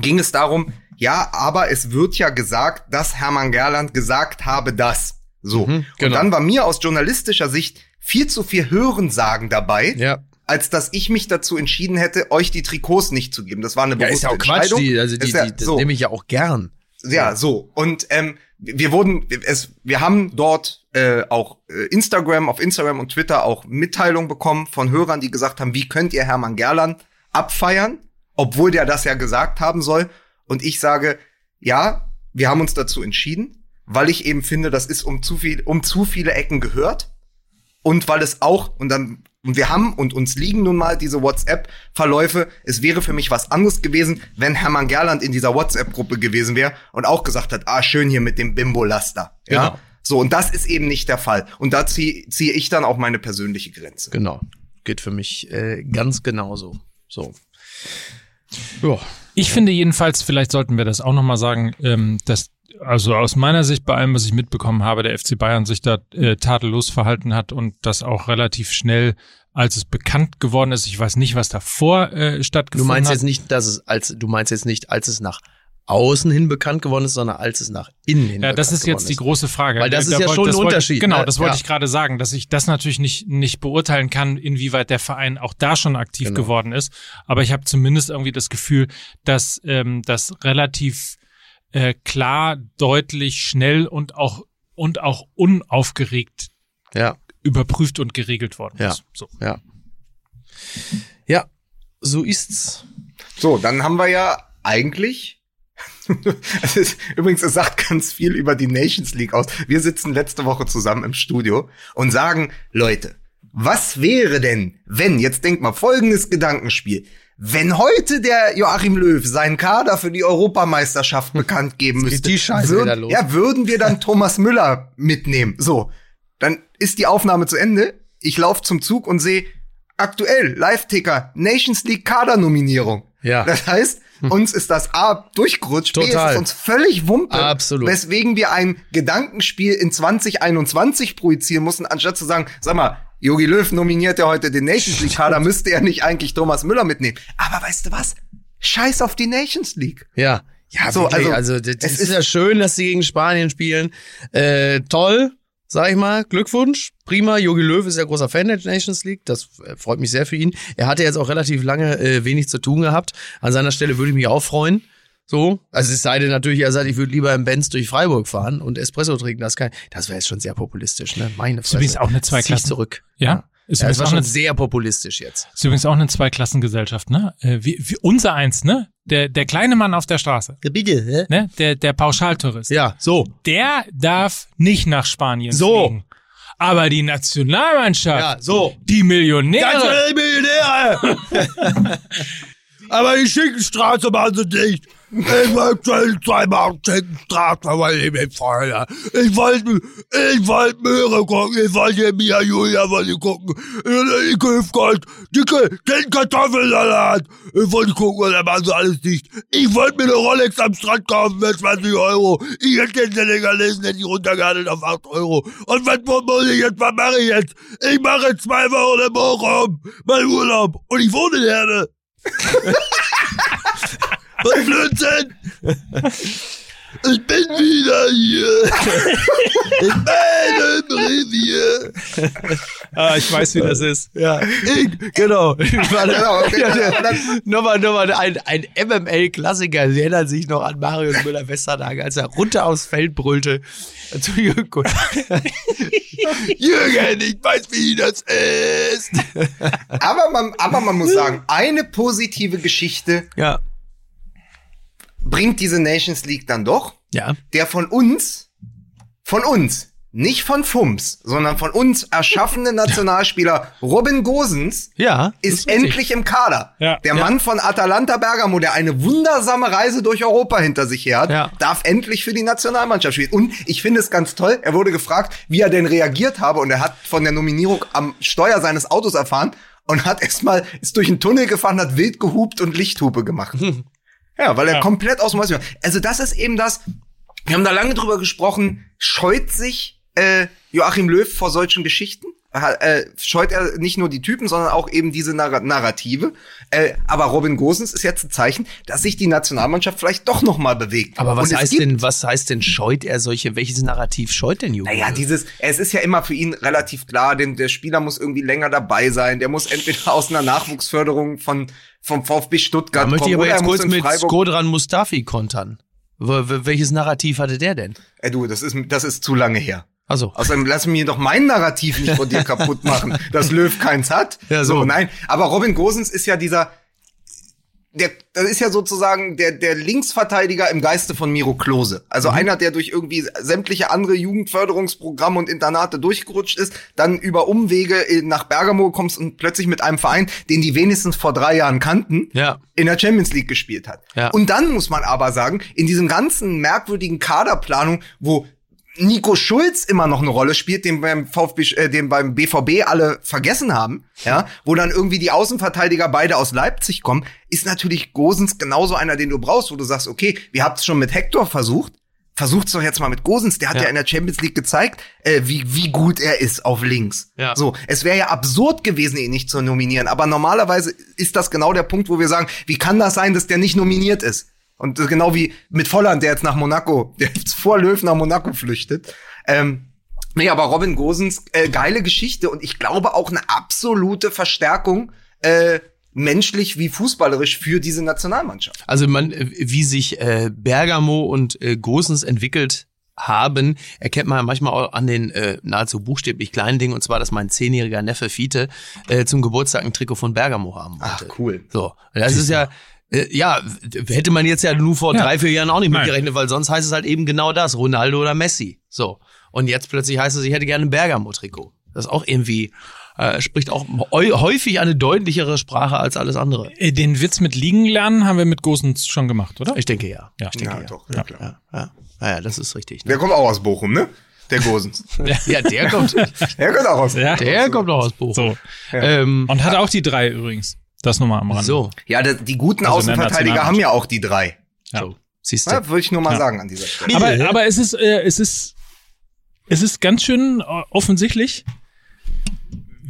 ging es darum, ja, aber es wird ja gesagt, dass Hermann Gerland gesagt habe das. So. Mhm, Und genau. dann war mir aus journalistischer Sicht viel zu viel Hörensagen dabei Ja. als dass ich mich dazu entschieden hätte, euch die Trikots nicht zu geben. Das war eine Ja, ist bewusste ja auch Quatsch. Die, also die, Ist ja, die, das so, nehme ich ja auch gern. ja, so. Und ähm, wir wurden, es, wir haben dort äh, auch äh, Instagram, auf Instagram und Twitter auch Mitteilungen bekommen von Hörern, die gesagt haben, wie könnt ihr Hermann Gerland abfeiern, obwohl der das ja gesagt haben soll. Und ich sage, ja, wir haben uns dazu entschieden, weil ich eben finde, das ist um zu viel, um zu viele Ecken gehört und weil es auch und dann und wir haben und uns liegen nun mal diese WhatsApp-Verläufe. Es wäre für mich was anderes gewesen, wenn Hermann Gerland in dieser WhatsApp-Gruppe gewesen wäre und auch gesagt hat, ah, schön hier mit dem Bimbo-Laster. Ja. Genau. So, und das ist eben nicht der Fall. Und da ziehe zieh ich dann auch meine persönliche Grenze. Genau. Geht für mich äh, ganz genauso. So. Ja. Ich finde jedenfalls, vielleicht sollten wir das auch nochmal sagen, ähm, dass also aus meiner Sicht bei allem, was ich mitbekommen habe, der FC Bayern sich da äh, tadellos verhalten hat und das auch relativ schnell, als es bekannt geworden ist, ich weiß nicht, was davor äh, Du stattgefunden meinst hat. jetzt nicht, dass es als du meinst jetzt nicht, als es nach außen hin bekannt geworden ist, sondern als es nach innen hin Ja, das ist jetzt geworden die große Frage. Weil das ist ja wollt- schon ein Unterschied, Genau, ne? das wollte Ja. ich gerade sagen, dass ich das natürlich nicht, nicht beurteilen kann, inwieweit der Verein auch da schon aktiv Genau. geworden ist. Aber ich habe zumindest irgendwie das Gefühl, dass ähm, das relativ äh, klar, deutlich, schnell und auch und auch unaufgeregt Ja, überprüft und geregelt worden Ja. ist. So. ja. Ja, so ist's. So, dann haben wir ja eigentlich. (laughs) es ist, übrigens, es sagt ganz viel über die Nations League aus. Wir sitzen letzte Woche zusammen im Studio und sagen, Leute, was wäre denn, wenn, jetzt denkt mal, folgendes Gedankenspiel. Wenn heute der Joachim Löw seinen Kader für die Europameisterschaft bekannt geben müsste, würd, ja, würden wir dann (laughs) Thomas Müller mitnehmen. So, dann ist die Aufnahme zu Ende. Ich laufe zum Zug und sehe aktuell Live-Ticker Nations League Kadernominierung. Ja. Das heißt, uns ist das A durchgerutscht, B Total. ist es uns völlig Wumpe. Absolut. Weswegen wir ein Gedankenspiel in 2021 projizieren mussten, anstatt zu sagen, sag mal, Jogi Löw nominiert ja heute den Nations League Kader, müsste er nicht eigentlich Thomas Müller mitnehmen. Aber weißt du was? Scheiß auf die Nations League. Ja. Ja, So, wirklich, also, also, das es ist, ist- ja schön, dass sie gegen Spanien spielen. Äh, toll, sag ich mal. Glückwunsch. Prima. Jogi Löw ist ja großer Fan der Nations League. Das äh, freut mich sehr für ihn. Er hatte jetzt auch relativ lange äh, wenig zu tun gehabt. An seiner Stelle würde ich mich auch freuen. So, also es sei denn natürlich, er sagt, ich würde lieber im Benz durch Freiburg fahren und Espresso trinken. Das, kann, das wäre jetzt schon sehr populistisch, ne? Meine Fresse. übrigens auch eine Zweiklassen- zurück. Ja? Ist, Ja, übrigens das war auch schon eine, sehr populistisch jetzt. ist übrigens auch eine Zweiklassengesellschaft, ne? Äh, wie, wie unser eins, ne? Der, der kleine Mann auf der Straße, Bitte, hä? ne? Der, der Pauschaltourist. Ja, so. Der darf nicht nach Spanien So. fliegen. Aber die Nationalmannschaft, Ja, so. die Millionäre, Millionäre. (laughs) Aber die Schinkenstraße machen sie dicht. Ich wollte zweimal Schinkenstraße, weil ich mich freue. Ich wollte, ich wollte Möhre gucken, ich wollte Mia Julia wollte gucken. Ich Hüfgold, dicke, den Kartoffelsalat. Ich wollte gucken, und dann machen sie alles dicht. Ich wollte mir eine Rolex am Strand kaufen für 20 Euro. Ich hätte den länger lesen, hätte ich runtergehandelt auf 8 Euro. Und was muss ich jetzt, was mache ich jetzt? Ich mache zwei Wochen im Bochum, mein Urlaub. Und ich wohne in Herne. (laughs) Was Blödsinn! Ich bin wieder hier. In meinem Revier. ah, ich weiß, wie das ist. Ja, ich, genau. (laughs) Genau, okay. ja, nochmal, nochmal ein, ein MML-Klassiker. Sie erinnern sich noch an Marius Müller-Westernhagen, als er runter aufs Feld brüllte. Zu Jürgen. Kuhn. (laughs) Jürgen, ich weiß, wie das ist. Aber man, aber man muss sagen, eine positive Geschichte Ja. Bringt diese Nations League dann doch. Ja. Der von uns, von uns, nicht von FUMS, sondern von uns erschaffene (laughs) Nationalspieler Robin Gosens Ja. ist endlich im Kader. Ja. Der Ja. Mann von Atalanta Bergamo, der eine wundersame Reise durch Europa hinter sich her hat, Ja. darf endlich für die Nationalmannschaft spielen. Und ich finde es ganz toll, er wurde gefragt, wie er denn reagiert habe und er hat von der Nominierung am Steuer seines Autos erfahren und hat erstmal, ist durch einen Tunnel gefahren, hat wild gehupt und Lichthupe gemacht. (laughs) Ja, weil er Ja. komplett aus dem Häuschen war. Also das ist eben das, wir haben da lange drüber gesprochen, scheut sich äh, Joachim Löw vor solchen Geschichten? Äh, scheut er nicht nur die Typen, sondern auch eben diese Narr Narrative. Äh, aber Robin Gosens ist jetzt ein Zeichen, dass sich die Nationalmannschaft vielleicht doch noch mal bewegt. Aber was heißt denn, was heißt denn, scheut er solche, welches Narrativ scheut denn Jürgen? Naja, dieses, es ist ja immer für ihn relativ klar, denn der Spieler muss irgendwie länger dabei sein. Der muss entweder aus einer Nachwuchsförderung von, vom VfB Stuttgart Da möchte ich aber er jetzt kurz mit Skodran Mustafi kontern. Welches Narrativ hatte der denn? Ey, du, das ist, das ist zu lange her. Also, Außerdem lass mir doch mein Narrativ nicht von dir kaputt machen, dass Löw keins hat. (laughs) Ja, so. nein. Aber Robin Gosens ist ja dieser, der, das ist ja sozusagen der, der Linksverteidiger im Geiste von Miro Klose. Also einer, der durch irgendwie sämtliche andere Jugendförderungsprogramme und Internate durchgerutscht ist, dann über Umwege nach Bergamo kommst und plötzlich mit einem Verein, den die wenigstens vor drei Jahren kannten, ja. in der Champions League gespielt hat. Ja. Und dann muss man aber sagen, in diesem ganzen merkwürdigen Kaderplanung, wo Nico Schulz immer noch eine Rolle spielt, den beim VfB, äh, den beim BVB alle vergessen haben, ja, wo dann irgendwie die Außenverteidiger beide aus Leipzig kommen, ist natürlich Gosens genauso einer, den du brauchst, wo du sagst, okay, wir habt es schon mit Hector versucht, versucht's doch jetzt mal mit Gosens. Der hat ja, Ja. in der Champions League gezeigt, äh, wie, wie gut er ist auf links. Ja. So, es wäre ja absurd gewesen, ihn nicht zu nominieren. Aber normalerweise ist das genau der Punkt, wo wir sagen, wie kann das sein, dass der nicht nominiert ist? Und das genau wie mit Volland, der jetzt nach Monaco, der jetzt vor Löw nach Monaco flüchtet. Ähm, nee, aber Robin Gosens, äh, geile Geschichte und ich glaube auch eine absolute Verstärkung, äh, menschlich wie fußballerisch für diese Nationalmannschaft. Also man, äh, wie sich äh, Bergamo und äh, Gosens entwickelt haben, erkennt man manchmal auch an den äh, nahezu buchstäblich kleinen Dingen, und zwar, dass mein zehnjähriger Neffe Fiete äh, zum Geburtstag ein Trikot von Bergamo haben wollte. cool. So, das ist ja, ja, hätte man jetzt ja nur vor Ja. drei, vier Jahren auch nicht Nein. mitgerechnet, weil sonst heißt es halt eben genau das, Ronaldo oder Messi. So. Und jetzt plötzlich heißt es, ich hätte gerne ein Bergamo-Trikot. Das ist auch irgendwie, äh, spricht auch häu- häufig eine deutlichere Sprache als alles andere. Äh, Den Witz mit liegen lernen haben wir mit Gosens schon gemacht, oder? Ich denke ja. Ja. Ich denke Ja, ja. doch, ja, klar. Ja, ja. ja, ja das ist richtig. Ne? Der kommt auch aus Bochum, ne? Der Gosens. (laughs) Ja, der kommt, (laughs) Der kommt auch aus Ja. der kommt auch aus Bochum. So. Ähm, Und hatte auch die drei übrigens. Das nochmal am Rande. so, Ja, das, die guten Also Außenverteidiger haben ja auch die drei. Ja. so, siehst du. Ja, würde ich nur mal Ja. sagen an dieser Stelle. Aber, aber es ist, äh, es ist, es ist ganz schön äh, offensichtlich.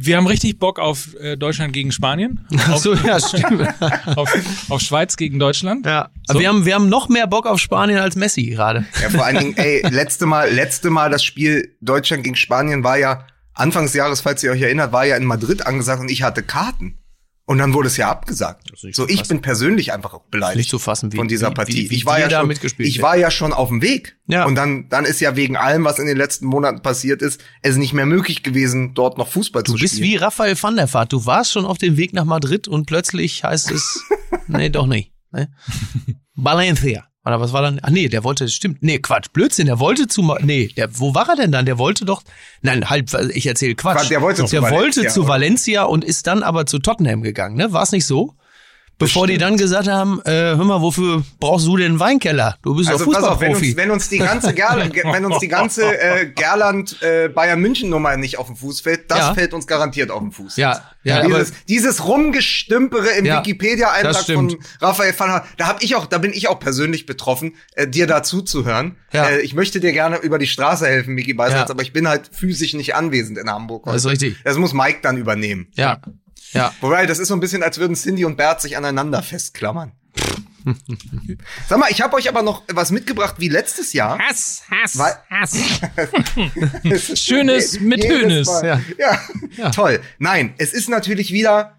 Wir haben richtig Bock auf äh, Deutschland gegen Spanien, Ach so, ja, stimmt. (laughs) auf, auf Schweiz gegen Deutschland. ja. Aber wir haben, wir haben noch mehr Bock auf Spanien als Messi gerade. Ja, vor allen Dingen, ey, letzte Mal, letzte Mal das Spiel Deutschland gegen Spanien war ja, Anfang des Jahres, falls ihr euch erinnert, war ja in Madrid angesagt und ich hatte Karten. Und dann wurde es ja abgesagt. So, ich bin persönlich einfach beleidigt. Nicht zu fassen, wie- von dieser wie- Partie. wie- wie ich war ja schon, ich war ja schon auf dem Weg. Ja. Und dann, dann ist ja wegen allem, was in den letzten Monaten passiert ist, es nicht mehr möglich gewesen, dort noch Fußball Du zu bist spielen. wie Raphael van der Vaart. Du warst schon auf dem Weg nach Madrid und plötzlich heißt es, (laughs) nee, doch nicht. Ne? Valencia. Oder was war dann? Ach nee, der wollte, stimmt. Nee, Quatsch, Blödsinn, der wollte zu, Ma- nee, der, wo war er denn dann? Der wollte doch, nein, halt, ich erzähle Quatsch. Quatsch, der wollte zu der wollte Valencia, zu? Valencia und ist dann aber zu Tottenham gegangen, ne? War es nicht so? Bevor die dann gesagt haben, äh, hör mal, wofür brauchst du denn Weinkeller? Du bist doch Also pass auf, wenn uns, Fußballprofi. wenn uns die ganze Gerland, (laughs) wenn uns die ganze äh, Gerland äh, Bayern München Nummer nicht auf den Fuß fällt, das Ja. fällt uns garantiert auf den Fuß. Ja, ja, dieses, dieses Rumgestümpere im Ja, Wikipedia-Eintrag das stimmt. von Raphael van Haar, da hab ich auch, da bin ich auch persönlich betroffen, äh, dir dazu zu hören. Ja. Äh, ich möchte dir gerne über die Straße helfen, Miki Beisatz, Ja. aber ich bin halt physisch nicht anwesend in Hamburg. Das ist heute. richtig. Das muss Mike dann übernehmen. ja, ja. (laughs) Wobei, das ist so ein bisschen, als würden Cindy und Bert sich aneinander festklammern. (laughs) Sag mal, ich habe euch aber noch was mitgebracht wie letztes Jahr. Hass, Hass, Weil- Hass. (laughs) Schönes mit Hönes. Ja. Ja. Ja. toll. Nein, es ist natürlich wieder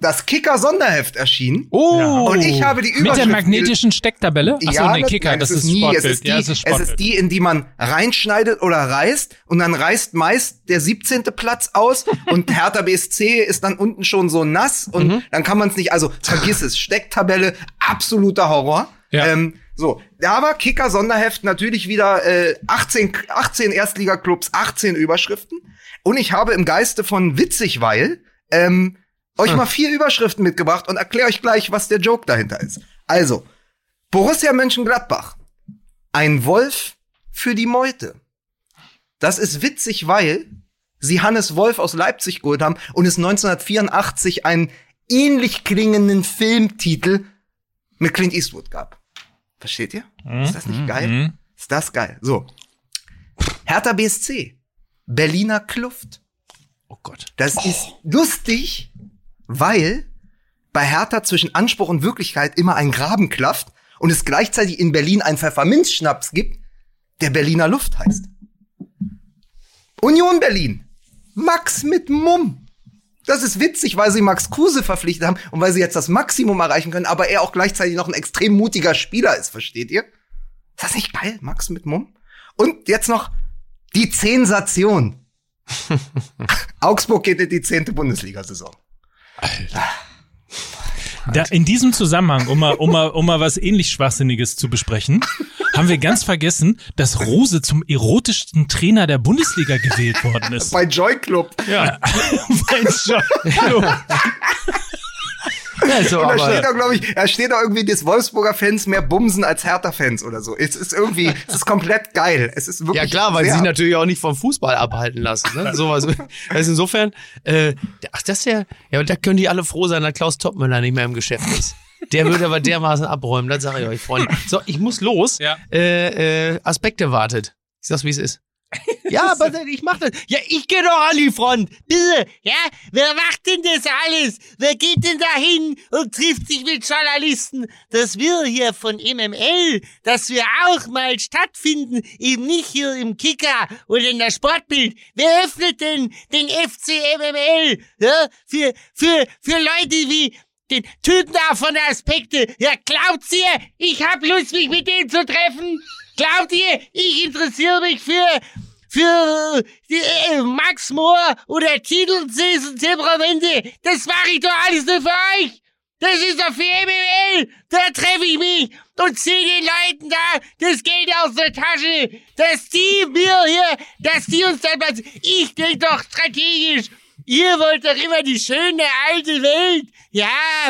das Kicker-Sonderheft erschienen. Oh, Ja. Und ich habe die Mit Überschrift der magnetischen Stecktabelle? Achso, ja, nee, das- Kicker, nein, das es ist nie, Sportbild. Es ist, die, ja, es ist es Sportbild. ist die, in die man reinschneidet oder reißt und dann reißt meist der 17. Platz aus und Hertha BSC ist dann unten schon so nass und Mhm. dann kann man es nicht, also vergiss es, Stecktabelle, absoluter Horror. Ja. Ähm, so, da war Kicker Sonderheft natürlich wieder äh, 18, 18 Erstligaklubs, 18 Überschriften und ich habe im Geiste von Witzigweil ähm, euch Hm. mal vier Überschriften mitgebracht und erkläre euch gleich, was der Joke dahinter ist. Also, Borussia Mönchengladbach. Ein Wolf für die Meute. Das ist witzig, weil sie Hannes Wolf aus Leipzig geholt haben und es 1984 einen ähnlich klingenden Filmtitel mit Clint Eastwood gab. Versteht ihr? Ist das nicht geil? Mhm. Ist das geil? So. Hertha BSC. Berliner Kluft. oh Gott. Das ist lustig, weil bei Hertha zwischen Anspruch und Wirklichkeit immer ein Graben klafft und es gleichzeitig in Berlin einen Pfefferminzschnaps gibt, der Berliner Luft heißt. Union Berlin. Max mit Mumm. Das ist witzig, weil sie Max Kruse verpflichtet haben und weil sie jetzt das Maximum erreichen können, aber er auch gleichzeitig noch ein extrem mutiger Spieler ist, versteht ihr? Ist das nicht geil, Max mit Mumm? Und jetzt noch die Zehnsation. (laughs) Augsburg geht in die zehnte Bundesliga-Saison. Da, in diesem Zusammenhang, um mal, um, mal, um mal was ähnlich Schwachsinniges zu besprechen, haben wir ganz vergessen, dass Rose zum erotischsten Trainer der Bundesliga gewählt worden ist. Bei Joy Club. Ja, mein Job. Ja, so, Und da aber- steht auch, glaube ich, da steht auch irgendwie, dass Wolfsburger Fans mehr bumsen als Hertha-Fans oder so. Es ist irgendwie, (laughs) es ist komplett geil. Es ist wirklich Ja klar, weil sie sich natürlich auch nicht vom Fußball abhalten lassen. Ne? (laughs) Sowas. Also insofern, äh, ach das ist ja, ja, aber da können die alle froh sein, dass Klaus Toppmüller nicht mehr im Geschäft ist. Der würde aber dermaßen abräumen, das sage ich euch, Freunde. So, ich muss los. Ja. Äh, äh, Aspekte wartet. Ich sag's, wie es ist. Ja, (laughs) aber ich mach das. Ja, ich gehe doch an die Front. Bitte, ja? Wer macht denn das alles? Wer geht denn da hin und trifft sich mit Journalisten? Dass wir hier von MML, dass wir auch mal stattfinden, eben nicht hier im Kicker oder in der Sportbild. Wer öffnet denn den FC MML? Ja? Für, für, für Leute wie den Typen da von der Aspekte. Ja, glaubt ihr, ich hab Lust, mich mit denen zu treffen? Glaubt ihr, ich interessiere mich für für äh, Max Mohr oder Titelsaison Temperamente. Das mache ich doch alles nur für euch. Das ist doch für MML. Da treffe ich mich und ziehe den Leuten da das Geld aus der Tasche. Dass die mir hier, dass die uns dann was... Ich denke doch strategisch. Ihr wollt doch immer die schöne alte Welt. Ja,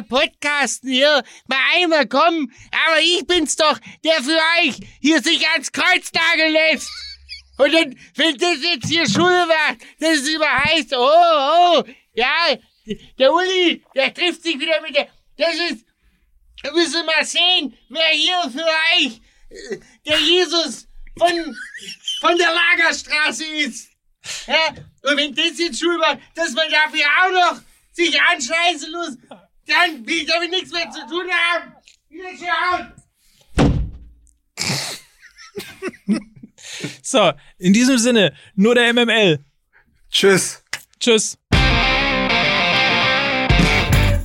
Podcasten hier, mal einmal kommen. Aber ich bin's doch, der für euch hier sich ans Kreuz nageln lässt. Und dann, wenn das jetzt hier Schule macht, dass es immer heißt, oh, oh, ja, der Uli, der trifft sich wieder mit der, das ist, wir müssen mal sehen, wer hier für euch äh, der Jesus von, von der Lagerstraße ist. Ja, und wenn das jetzt Schule macht, dass man dafür auch noch sich anscheißen muss, dann will ich damit nichts mehr zu tun haben. Wiederschauen. (laughs) So, in diesem Sinne, nur der MML. Tschüss. Tschüss.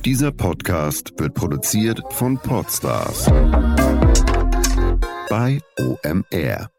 Dieser Podcast wird produziert von Podstars bei OMR.